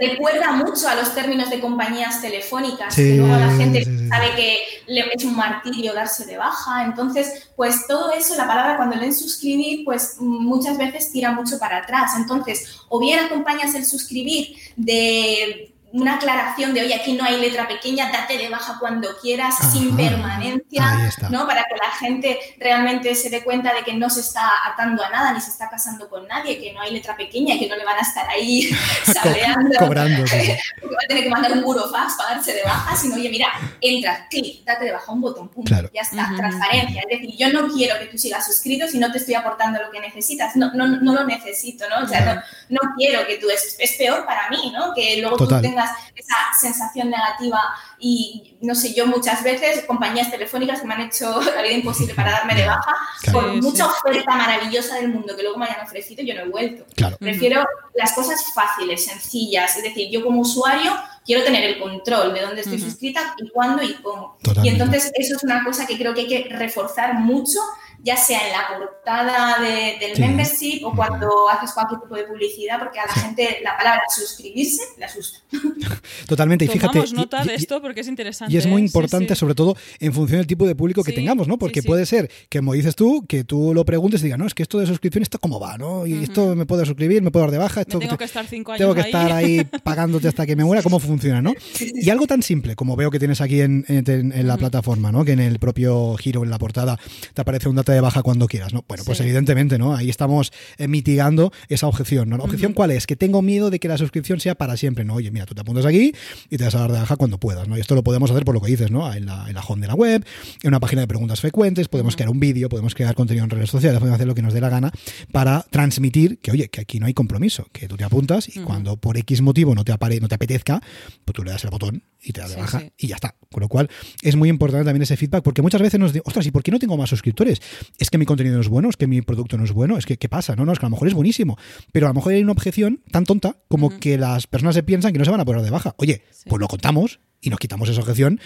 Recuerda mucho a los términos de compañías telefónicas, que luego la gente sabe que le es un martirio darse de baja. Entonces, pues todo eso, la palabra cuando leen suscribir, pues muchas veces tira mucho para atrás. Entonces, o bien acompañas el suscribir de una aclaración de, oye, aquí no hay letra pequeña, date de baja cuando quieras, sin permanencia, ¿no? Para que la gente realmente se dé cuenta de que no se está atando a nada, ni se está casando con nadie, que no hay letra pequeña y que no le van a estar ahí (laughs) sabeando. Cobrando. (laughs) va a tener que mandar un burofax para darse de baja, sino, oye, mira, entra, clic, date de baja, un botón, punto, ya está, transparencia. Es decir, yo no quiero que tú sigas suscrito si no te estoy aportando lo que necesitas, no, no, no lo necesito, ¿no? O sea, no, quiero que tú, es, es peor para mí, ¿no? Que luego tú tengas esa sensación negativa y no sé, yo muchas veces, compañías telefónicas que me han hecho (laughs) la vida imposible para darme de baja, por mucha oferta maravillosa del mundo que luego me hayan ofrecido, yo no he vuelto. Prefiero las cosas fáciles, sencillas, es decir, yo como usuario quiero tener el control de dónde estoy suscrita y cuándo y cómo. Y entonces eso es una cosa que creo que hay que reforzar mucho ya sea en la portada del membership o cuando haces cualquier tipo de publicidad, porque a la gente la palabra suscribirse le asusta. (laughs) Totalmente, y fíjate. nota de esto porque es interesante. Y es muy importante, sobre todo en función del tipo de público que tengamos, ¿no? Porque puede ser que, como dices tú, que tú lo preguntes y digas, no, es que esto de suscripción, ¿esto cómo va? ¿no? Y esto me puedo suscribir, me puedo dar de baja. Esto, tengo que estar cinco años Tengo que estar ahí pagándote hasta que me muera, ¿cómo funciona, no? Y algo tan simple como veo que tienes aquí en, la plataforma, ¿no? Que en el propio giro, en la portada, te aparece un de baja cuando quieras. Bueno, pues evidentemente, ¿no? Ahí estamos eh, mitigando esa objeción, ¿no? ¿La objeción cuál es? Que tengo miedo de que la suscripción sea para siempre, ¿no? Oye, mira, tú te apuntas aquí y te vas a dar de baja cuando puedas, ¿no? Y esto lo podemos hacer por lo que dices, ¿no? En la, en la home de la web, en una página de preguntas frecuentes, podemos crear un vídeo, podemos crear contenido en redes sociales, podemos hacer lo que nos dé la gana para transmitir que, oye, que aquí no hay compromiso, que tú te apuntas y cuando por X motivo no te, apare, no te apetezca, pues tú le das el botón y te das de baja y ya está. Con lo cual es muy importante también ese feedback porque muchas veces nos digo, ostras, ¿y por qué no tengo más suscriptores? Es que mi contenido no es bueno, es que mi producto no es bueno, es que ¿qué pasa? No, no, es que a lo mejor es buenísimo, pero a lo mejor hay una objeción tan tonta como que las personas se piensan que no se van a poner de baja. Oye, pues lo contamos y nos quitamos esa objeción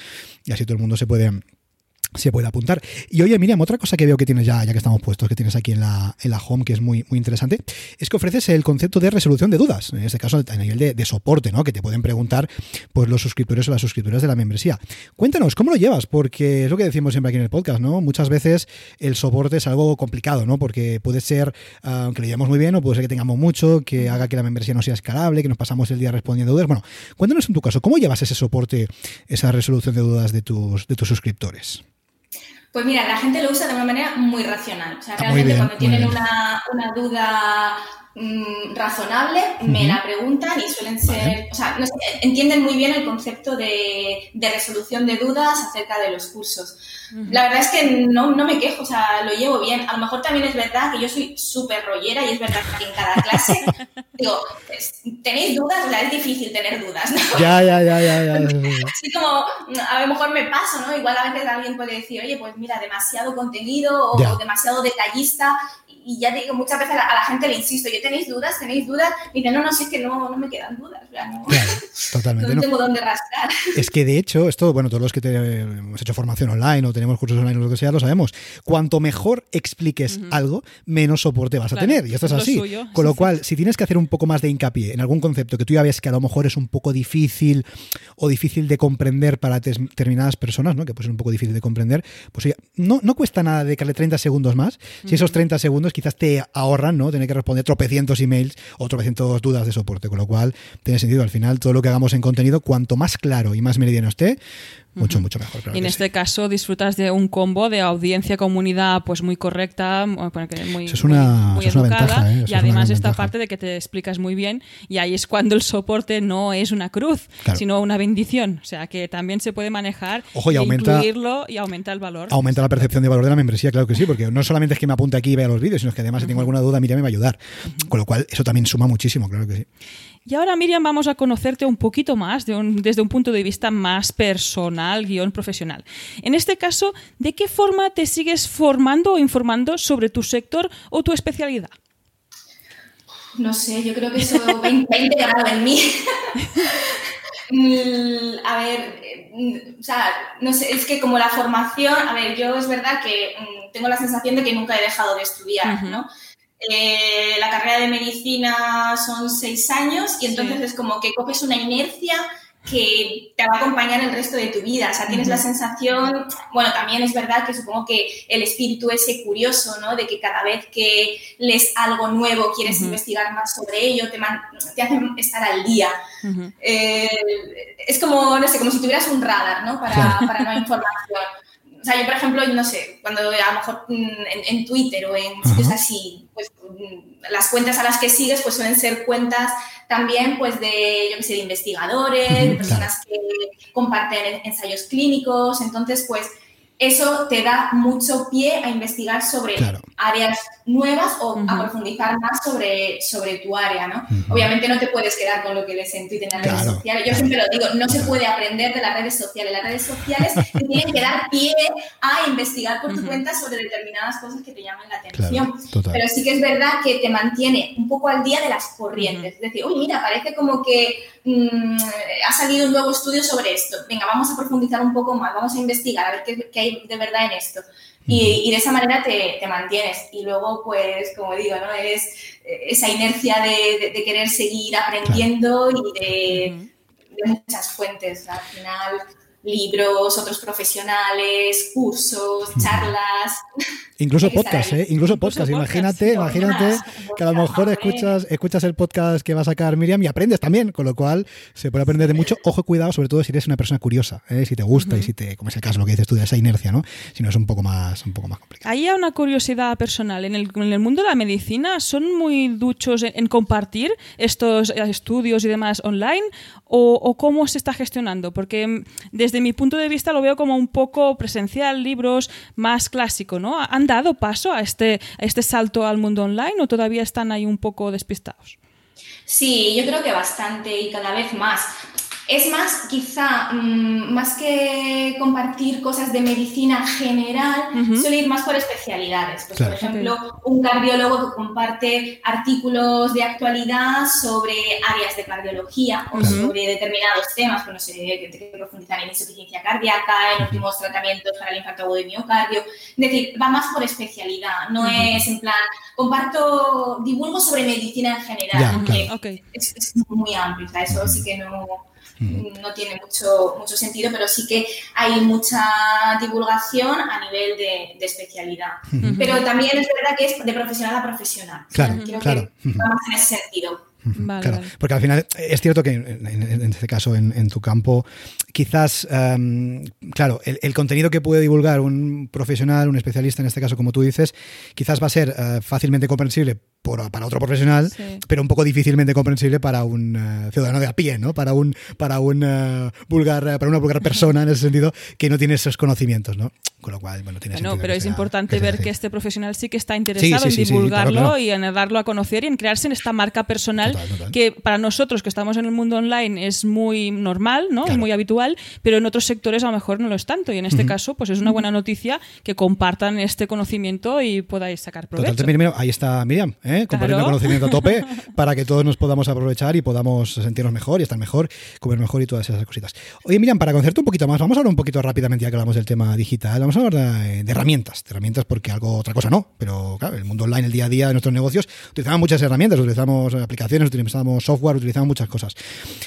y así todo el mundo se puede se puede apuntar. Y oye, Miriam, otra cosa que veo que tienes ya, ya que estamos puestos, que tienes aquí en la, en la home, que es muy, muy interesante, es que ofreces el concepto de resolución de dudas, en este caso a nivel de, soporte, ¿no? Que te pueden preguntar pues, los suscriptores o las suscriptoras de la membresía. Cuéntanos, ¿cómo lo llevas? Porque es lo que decimos siempre aquí en el podcast, ¿no? Muchas veces el soporte es algo complicado, ¿no? Porque puede ser, ah, aunque lo llevemos muy bien, o puede ser que tengamos mucho, que haga que la membresía no sea escalable, que nos pasamos el día respondiendo dudas. Bueno, cuéntanos en tu caso, ¿cómo llevas ese soporte, esa resolución de dudas de tus, de tus suscriptores? Pues mira, la gente lo usa de una manera muy racional. O sea, realmente cuando tienen una, duda mm, razonable, me la preguntan y suelen ser, o sea, entienden muy bien el concepto de, resolución de dudas acerca de los cursos. La verdad es que no, no, me quejo, o sea, lo llevo bien. A lo mejor también es verdad que yo soy súper rollera y es verdad que en cada clase (laughs) digo, ¿tenéis dudas? O sea, es difícil tener dudas, ¿no? Ya, ya, ya, ya. ya. (laughs) Así como, a lo mejor me paso, ¿no? Igual a veces alguien puede decir, oye, pues mira, demasiado contenido o demasiado detallista y ya digo, muchas veces a la, gente le insisto, ¿yo tenéis dudas? ¿Tenéis dudas? Y dicen, no, no, sí es que no, no me quedan dudas. no, totalmente. (laughs) no tengo dónde rascar. Es que de hecho, esto, bueno, todos los que hemos hecho formación online o tenemos cursos online o lo que sea, lo sabemos. Cuanto mejor expliques algo, menos soporte vas a tener. Y esto es así. Con lo cual, si tienes que hacer un poco más de hincapié en algún concepto que tú ya ves que a lo mejor es un poco difícil o difícil de comprender para determinadas personas, ¿no? que puede ser un poco difícil de comprender, pues no, no cuesta nada dedicarle 30 segundos más. Si esos 30 segundos quizás te ahorran, ¿no? Tener que responder tropecientos emails o dudas de soporte, con lo cual tiene sentido. Al final, todo lo que hagamos en contenido, cuanto más claro y más meridiano esté, mucho, mucho mejor. y en este caso disfrutas de un combo de audiencia, comunidad, pues muy correcta, muy, es una, educada, ¿eh? y además esta parte de que te explicas muy bien y ahí es cuando el soporte no es una cruz, sino una bendición. O sea que también se puede manejar y, aumenta, incluirlo y aumenta el valor. Aumenta la percepción de valor de la membresía, claro que sí, porque no solamente es que me apunte aquí y vea los vídeos, sino que además si tengo alguna duda, Miriam me va a ayudar. Con lo cual, eso también suma muchísimo, claro que sí. Y ahora, Miriam, vamos a conocerte un poquito más desde un punto de vista más personal, guion profesional. En este caso, ¿de qué forma te sigues formando o informando sobre tu sector o tu especialidad? No sé, yo creo que eso va (laughs) integrado en mí. Mm, a ver, mm, o sea, no sé, es que como la formación, a ver, yo es verdad que mm, tengo la sensación de que nunca he dejado de estudiar, ¿no? Eh, la carrera de medicina son seis años y entonces es como que coges una inercia que te va a acompañar el resto de tu vida. O sea, tienes la sensación, bueno, también es verdad que supongo que el espíritu ese curioso, ¿no? De que cada vez que lees algo nuevo quieres investigar más sobre ello, te, te hace estar al día. Eh, es como, no sé, como si tuvieras un radar, ¿no? Para, para nueva información. O sea, yo, por ejemplo, no sé, cuando a lo mejor mm, en, Twitter o en sitios así, pues mm, las cuentas a las que sigues pues suelen ser cuentas también pues de, yo qué sé, de investigadores, de personas que comparten ensayos clínicos, entonces pues eso te da mucho pie a investigar sobre áreas nuevas o a profundizar más sobre, sobre tu área, ¿no? Obviamente no te puedes quedar con lo que lees en Twitter en las redes sociales. Yo siempre lo digo, no se puede aprender de las redes sociales. Las redes sociales te (laughs) tienen que dar pie a investigar por tu cuenta sobre determinadas cosas que te llaman la atención. Pero sí que es verdad que te mantiene un poco al día de las corrientes. Es decir, uy, mira, parece como que mm, ha salido un nuevo estudio sobre esto. Venga, vamos a profundizar un poco más, vamos a investigar, a ver qué, qué hay de verdad en esto. Y, de esa manera te, te, mantienes. Y luego, pues, como digo, ¿no? Es esa inercia de, de, querer seguir aprendiendo y de, de, muchas fuentes. Al final, libros, otros profesionales, cursos, charlas. Incluso podcast, ¿eh? Incluso podcast. imagínate, imagínate que a lo mejor escuchas, escuchas el podcast que va a sacar Miriam y aprendes también, con lo cual se puede aprender de mucho. Ojo, cuidado, sobre todo si eres una persona curiosa, ¿eh? si te gusta y si te, como es el caso lo que dices tú de esa inercia, ¿no? Si no es un poco más, un poco más complicado. Hay una curiosidad personal. En el, en el mundo de la medicina, ¿son muy duchos en, compartir estos estudios y demás online? ¿O, ¿O cómo se está gestionando? Porque mm, desde mi punto de vista lo veo como un poco presencial, libros más clásico, ¿no? ¿Han dado paso a este, a este salto al mundo online o todavía están ahí un poco despistados? Sí, yo creo que bastante y cada vez más. Es más, quizá, mm, más que compartir cosas de medicina general, suele ir más por especialidades. Pues, Por ejemplo, un cardiólogo que comparte artículos de actualidad sobre áreas de cardiología o sobre determinados temas, pues no sé, que profundizar en insuficiencia cardíaca, en últimos tratamientos para el infarto agudo de miocardio. Es decir, va más por especialidad, no es en plan, comparto, divulgo sobre medicina en general, que es, muy amplio, eso sí que no no tiene mucho, mucho sentido, pero sí que hay mucha divulgación a nivel de, especialidad. Pero también es verdad que es de profesional a profesional. Claro, claro. vamos en ese sentido. Vale, claro, vale. porque al final es cierto que en, en- en este caso, en, en tu campo, quizás, em, claro, el, el contenido que puede divulgar un profesional, un especialista, en este caso, como tú dices, quizás va a ser eh, fácilmente comprensible por- para otro profesional, Sí. pero un poco difícilmente comprensible para un eh, ciudadano de a pie, ¿no? Para un, para un eh, vulgar, para una vulgar persona en ese sentido que no tiene esos conocimientos, ¿no? Con lo cual, bueno, tiene Bueno, sentido pero que es sea- importante ver que este profesional sí que está interesado sí, en sí, divulgarlo claro, claro. y en darlo a conocer y en crearse en esta marca personal Total, total. que para nosotros que estamos en el mundo online es muy normal, ¿no? Claro. Y muy habitual, pero en otros sectores a lo mejor no lo es tanto y en este caso pues es una buena noticia que compartan este conocimiento y podáis sacar provecho. Total, ahí está Miriam, ¿eh? compartiendo Claro. conocimiento a tope (laughs) para que todos nos podamos aprovechar y podamos sentirnos mejor y estar mejor, comer mejor y todas esas cositas. Oye, Miriam, para conocerte un poquito más, vamos a hablar un poquito rápidamente ya que hablamos del tema digital. Vamos a hablar de, de herramientas, de herramientas porque algo, otra cosa no, pero claro, el mundo online, el día a día de nuestros negocios, utilizamos muchas herramientas, utilizamos aplicaciones, utilizamos software, utilizamos muchas cosas.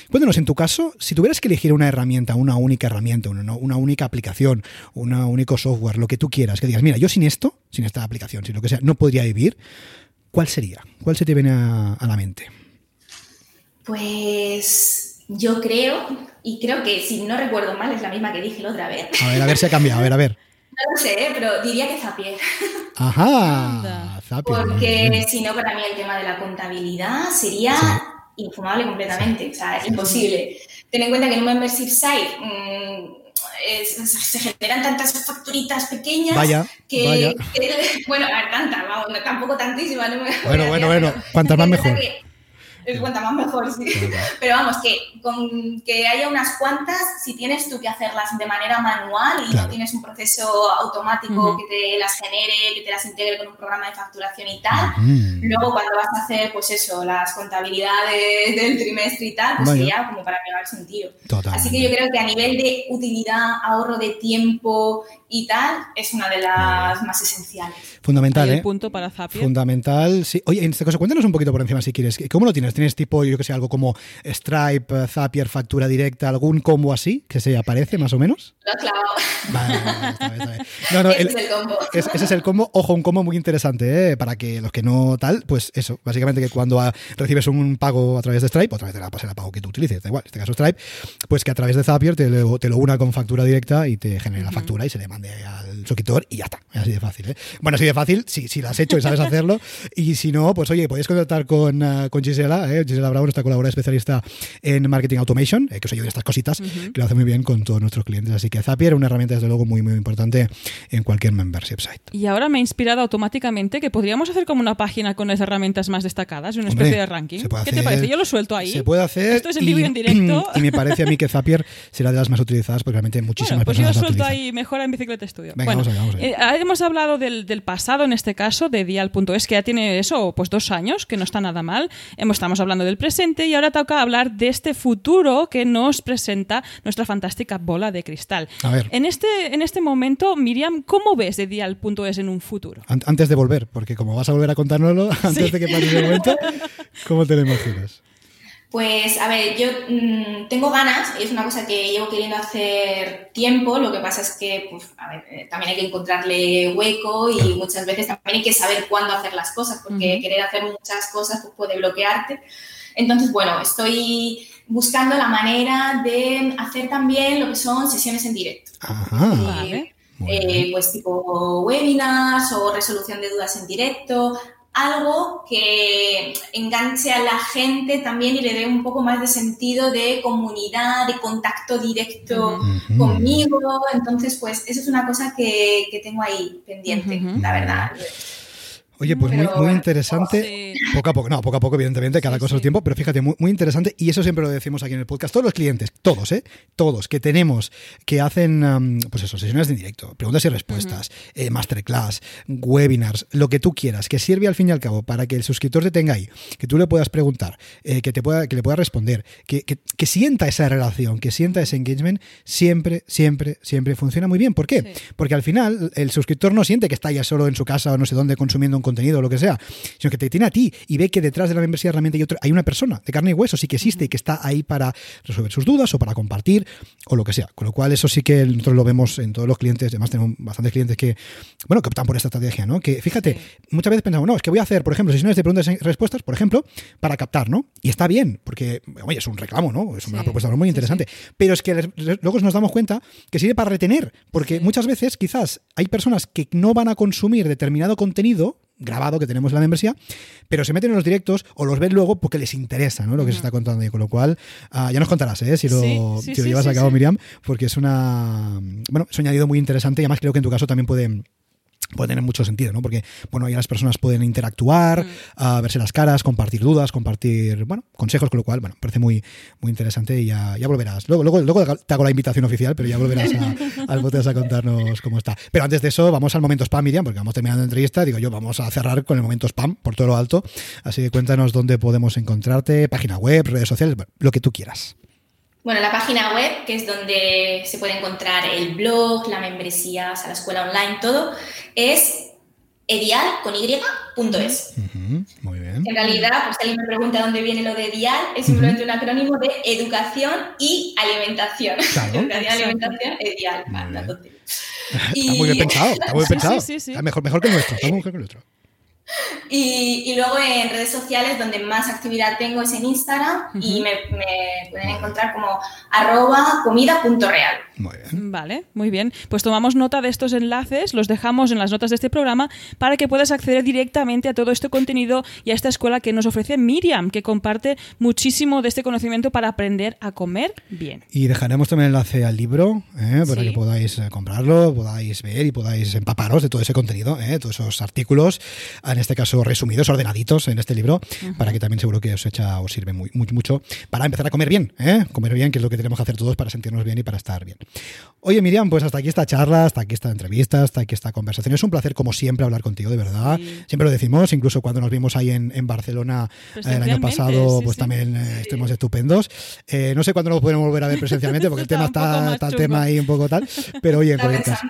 Cuéntanos, en tu caso, si tuvieras que elegir una herramienta, una única herramienta, una, una única aplicación, un único software, lo que tú quieras, que digas, mira, yo sin esto, sin esta aplicación, sin lo que sea, no podría vivir, ¿cuál sería? ¿Cuál se te viene a, a la mente? Pues yo creo, y creo que si no recuerdo mal es la misma que dije la otra vez. A ver, a ver si ha cambiado, a ver, a ver. (laughs) No lo sé, ¿eh? pero diría que Zapier. (laughs) Ajá. Zapier, Porque si no, para mí el tema de la contabilidad sería Sí. Infumable completamente. O sea, es imposible. Ten en cuenta que en un membership site mm, es- se generan tantas facturitas pequeñas Vaya, que, vaya. que- (laughs) bueno, a ver, tantas, vamos, tampoco tantísimas. no me Bueno, bueno, bueno, cuantas más mejor. que- eh, Cuanta más mejor, sí. (laughs) Pero vamos, que con que haya unas cuantas, si tienes tú que hacerlas de manera manual y Claro. no tienes un proceso automático que te las genere, que te las integre con un programa de facturación y tal, luego cuando vas a hacer, pues eso, las contabilidades del trimestre y tal, pues Vaya. sería como para pegarse un tiro. Totalmente. Así que yo creo que a nivel de utilidad, ahorro de tiempo y tal, es una de las más esenciales. Fundamental, ¿eh? el punto para Zapier. Fundamental, sí. Oye, en este caso, cuéntanos un poquito por encima si quieres. ¿Cómo lo tienes? ¿Tienes tipo, yo que sé, algo como Stripe, eh, Zapier, factura directa, algún combo así que se aparece más o menos? Lo. Vale, está bien, está bien. No, no, Ese es el combo. es- ese es el combo. Ojo, un combo muy interesante, ¿eh? Para que los que no tal, pues eso, básicamente que cuando ah, recibes un pago a través de Stripe, o a través de la pasera de pago que tú utilices, da igual, en este caso Stripe, pues que a través de Zapier te lo, te lo una con factura directa y te genere la factura y se le mande al suscriptor y ya está. Es así de fácil, ¿eh? Bueno, así de fácil, si, si lo has hecho y sabes hacerlo. (laughs) Y si no, pues oye, podéis contactar con, ah, con Gisela, ¿eh? Gisela Bravo, nuestra colaboradora especialista en marketing automation, eh, que os ayuda en estas cositas, que lo hace muy bien con todos nuestros clientes. Así que Zapier es una herramienta, desde luego, muy, muy importante en cualquier membership site. Y ahora me ha inspirado automáticamente que podríamos hacer como una página con las herramientas más destacadas, una Hombre, especie de ranking. ¿Qué te hacer- parece? Yo lo suelto ahí. Se puede hacer. Esto es en vivo y en directo. (clears throat) Y me parece a mí que Zapier será de las más utilizadas porque realmente muchísimas Bueno, pues yo personas lo la suelto utilizan. ahí, mejora en Bicicleta Estudio. Venga, bueno, eh, hemos hablado del, del pasado, en este caso, de Dial.es, que ya tiene eso, pues dos años, que no está nada mal. Estamos hablando del presente y ahora toca hablar de este futuro que nos presenta nuestra fantástica bola de cristal. A ver. En este, en este momento, Miriam, ¿cómo ves de Dial.es en un futuro? An- Antes de volver, porque como vas a volver a contárnoslo, (laughs) antes de que pase ese momento, ¿cómo te lo imaginas? Pues a ver, yo mm, tengo ganas, es una cosa que llevo queriendo hacer tiempo, lo que pasa es que pues, a ver, eh, también hay que encontrarle hueco y muchas veces también hay que saber cuándo hacer las cosas, porque querer hacer muchas cosas pues, puede bloquearte. Entonces, bueno, estoy buscando la manera de hacer también lo que son sesiones en directo. Ajá. Vale. Muy Eh, bien. pues tipo webinars o resolución de dudas en directo, algo que enganche a la gente también y le dé un poco más de sentido de comunidad, de contacto directo conmigo. Entonces, pues eso es una cosa que, que tengo ahí pendiente, la verdad. Oye, pues muy, Pero, muy bueno, interesante. Sí. Poco a poco, no, poco a poco, evidentemente, cada Sí, cosa sí. tiempo, pero fíjate, muy, muy interesante, y eso siempre lo decimos aquí en el podcast, todos los clientes, todos, ¿eh? Todos, que tenemos, que hacen, um, pues eso, sesiones de directo, preguntas y respuestas, eh, masterclass, webinars, lo que tú quieras, que sirve al fin y al cabo para que el suscriptor te tenga ahí, que tú le puedas preguntar, eh, que, te pueda, que le pueda responder, que, que- que sienta esa relación, que sienta ese engagement, siempre, siempre, siempre funciona muy bien. ¿Por qué? Porque al final el suscriptor no siente que está ya solo en su casa o no sé dónde consumiendo un contenido o lo que sea, sino que te tiene a ti y ve que detrás de la membresía realmente hay, otro, hay una persona de carne y hueso, sí que existe y que está ahí para resolver sus dudas o para compartir o lo que sea. Con lo cual, eso sí que nosotros lo vemos en todos los clientes. Además, tenemos bastantes clientes que, bueno, que optan por esta estrategia, ¿no? Que fíjate, muchas veces pensamos, no, es que voy a hacer, por ejemplo, sesiones de preguntas y respuestas, por ejemplo, para captar, ¿no? Y está bien, porque, oye, es un reclamo, ¿no? Es una propuesta muy interesante. Pero es que luego nos damos cuenta que sirve para retener, porque muchas veces quizás hay personas que no van a consumir determinado contenido grabado que tenemos en la membresía, pero se meten en los directos o los ven luego porque les interesa ¿no? lo que se está contando. Y con lo cual, ah, ya nos contarás ¿eh? si lo, si lo llevas a cabo, Miriam, porque es una. Bueno, es un añadido muy interesante y además creo que en tu caso también puede puede tener mucho sentido, ¿no? Porque, bueno, ya las personas pueden interactuar, mm. verse las caras, compartir dudas, compartir, bueno, consejos, con lo cual, bueno, parece muy, muy interesante y ya, ya volverás. Luego, luego, luego te hago la invitación oficial, pero ya volverás (laughs) al podcast a contarnos cómo está. Pero antes de eso, vamos al momento spam, Miriam, porque vamos terminando la entrevista. Digo yo, vamos a cerrar con el momento spam por todo lo alto. Así que cuéntanos dónde podemos encontrarte, página web, redes sociales, lo que tú quieras. Bueno, la página web, que es donde se puede encontrar el blog, la membresía, o sea, la escuela online, todo, es edial con y.es. muy bien. En realidad, pues alguien me pregunta dónde viene lo de edial, es simplemente un acrónimo de educación y alimentación. (laughs) educación y alimentación, edial. Está muy bien pensado, está muy (laughs) bien pensado. mejor, mejor que el nuestro, está mejor que el nuestro. Y, luego en redes sociales donde más actividad tengo es en Instagram y me, pueden encontrar como arroba comida.real. Muy bien. Vale, muy bien. Pues tomamos nota de estos enlaces, los dejamos en las notas de este programa para que puedas acceder directamente a todo este contenido y a esta escuela que nos ofrece Miriam, que comparte muchísimo de este conocimiento para aprender a comer bien. Y dejaremos también el enlace al libro ¿eh? para que podáis eh, comprarlo, podáis ver y podáis empaparos de todo ese contenido, ¿eh? todos esos artículos en este caso resumidos, ordenaditos en este libro, para que también seguro que os echa, os sirve muy, mucho para empezar a comer bien, ¿eh? comer bien, que es lo que tenemos que hacer todos para sentirnos bien y para estar bien. Oye, Miriam, pues hasta aquí esta charla, hasta aquí esta entrevista, hasta aquí esta conversación. Es un placer, como siempre, hablar contigo, de verdad. Siempre lo decimos, incluso cuando nos vimos ahí en, Barcelona eh, el año pasado, pues también eh, estuvimos estupendos. no sé cuándo nos podemos volver a ver presencialmente, (laughs) porque el tema está, está el tema ahí un poco tal, pero oye, en cualquier caso,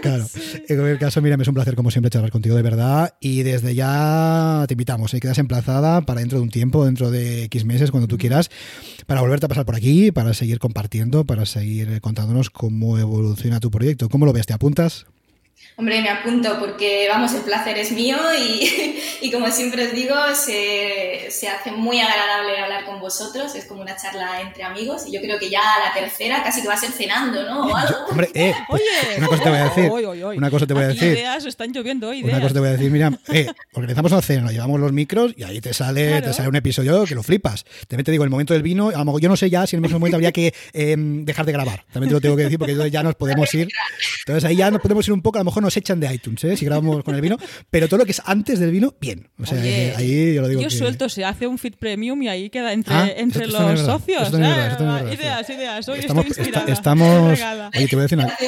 claro, (laughs) en cualquier caso, Miriam, es un placer, como siempre, charlar contigo, de verdad. Y de desde ya te invitamos, ¿eh? quedas emplazada para dentro de un tiempo, dentro de X meses, cuando tú quieras, para volverte a pasar por aquí, para seguir compartiendo, para seguir contándonos cómo evoluciona tu proyecto. ¿Cómo lo ves? ¿Te apuntas? Hombre, me apunto porque, vamos, el placer es mío (laughs) y, como siempre os digo, se, se, hace muy agradable hablar con vosotros, es como una charla entre amigos y yo creo que ya la tercera casi que va a ser cenando, ¿no? O algo. hombre, eh, (laughs) pues Oye, una cosa te voy a decir. Una cosa te voy a decir. Ideas, están lloviendo ideas. Una cosa te voy a decir, mira, eh, organizamos una cena, llevamos los micros y ahí te sale, te sale un episodio que lo flipas. También te digo, el momento del vino, a lo mejor yo no sé ya si en el mismo momento habría que em, dejar de grabar. También te lo tengo que decir porque ya nos podemos ir. (laughs) Entonces ahí ya nos podemos ir un poco, a lo mejor nos echan de iTunes, ¿eh? si grabamos con el vino, pero todo lo que es antes del vino, bien. O sea, ahí yo lo digo. Yo suelto, se hace un feed premium y ahí queda entre, ah, entre los socios. ideas, ideas. Hoy estamos, estoy estamos oye, te voy, a decir una, te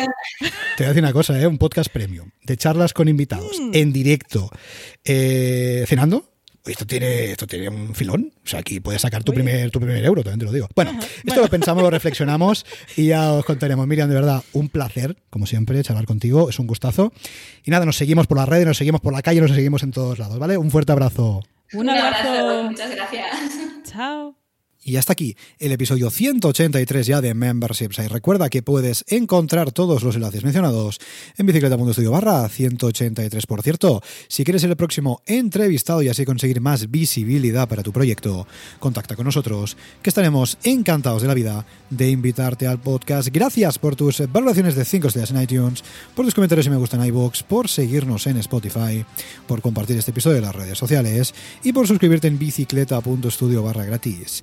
voy a decir una cosa, ¿eh? un podcast premium de charlas con invitados mm. en directo, eh, cenando esto tiene, esto tiene un filón. O sea, aquí puedes sacar tu primer, tu primer euro, también te lo digo. Bueno, esto lo pensamos, lo reflexionamos y ya os contaremos. Miriam, de verdad, un placer, como siempre, charlar contigo. Es un gustazo. Y nada, nos seguimos por las redes, nos seguimos por la calle, nos seguimos en todos lados, ¿vale? Un fuerte abrazo. Un abrazo. Muchas gracias. Chao. Y hasta aquí el episodio 183 ya de Memberships. Y recuerda que puedes encontrar todos los enlaces mencionados en Bicicleta Mundo Estudio barra 183. Por cierto, si quieres ser el próximo entrevistado y así conseguir más visibilidad para tu proyecto, contacta con nosotros, que estaremos encantados de la vida de invitarte al podcast. Gracias por tus valoraciones de 5 estrellas en iTunes, por tus comentarios si me gustan en iVoox, por seguirnos en Spotify, por compartir este episodio en las redes sociales y por suscribirte en bicicleta.studio barra gratis.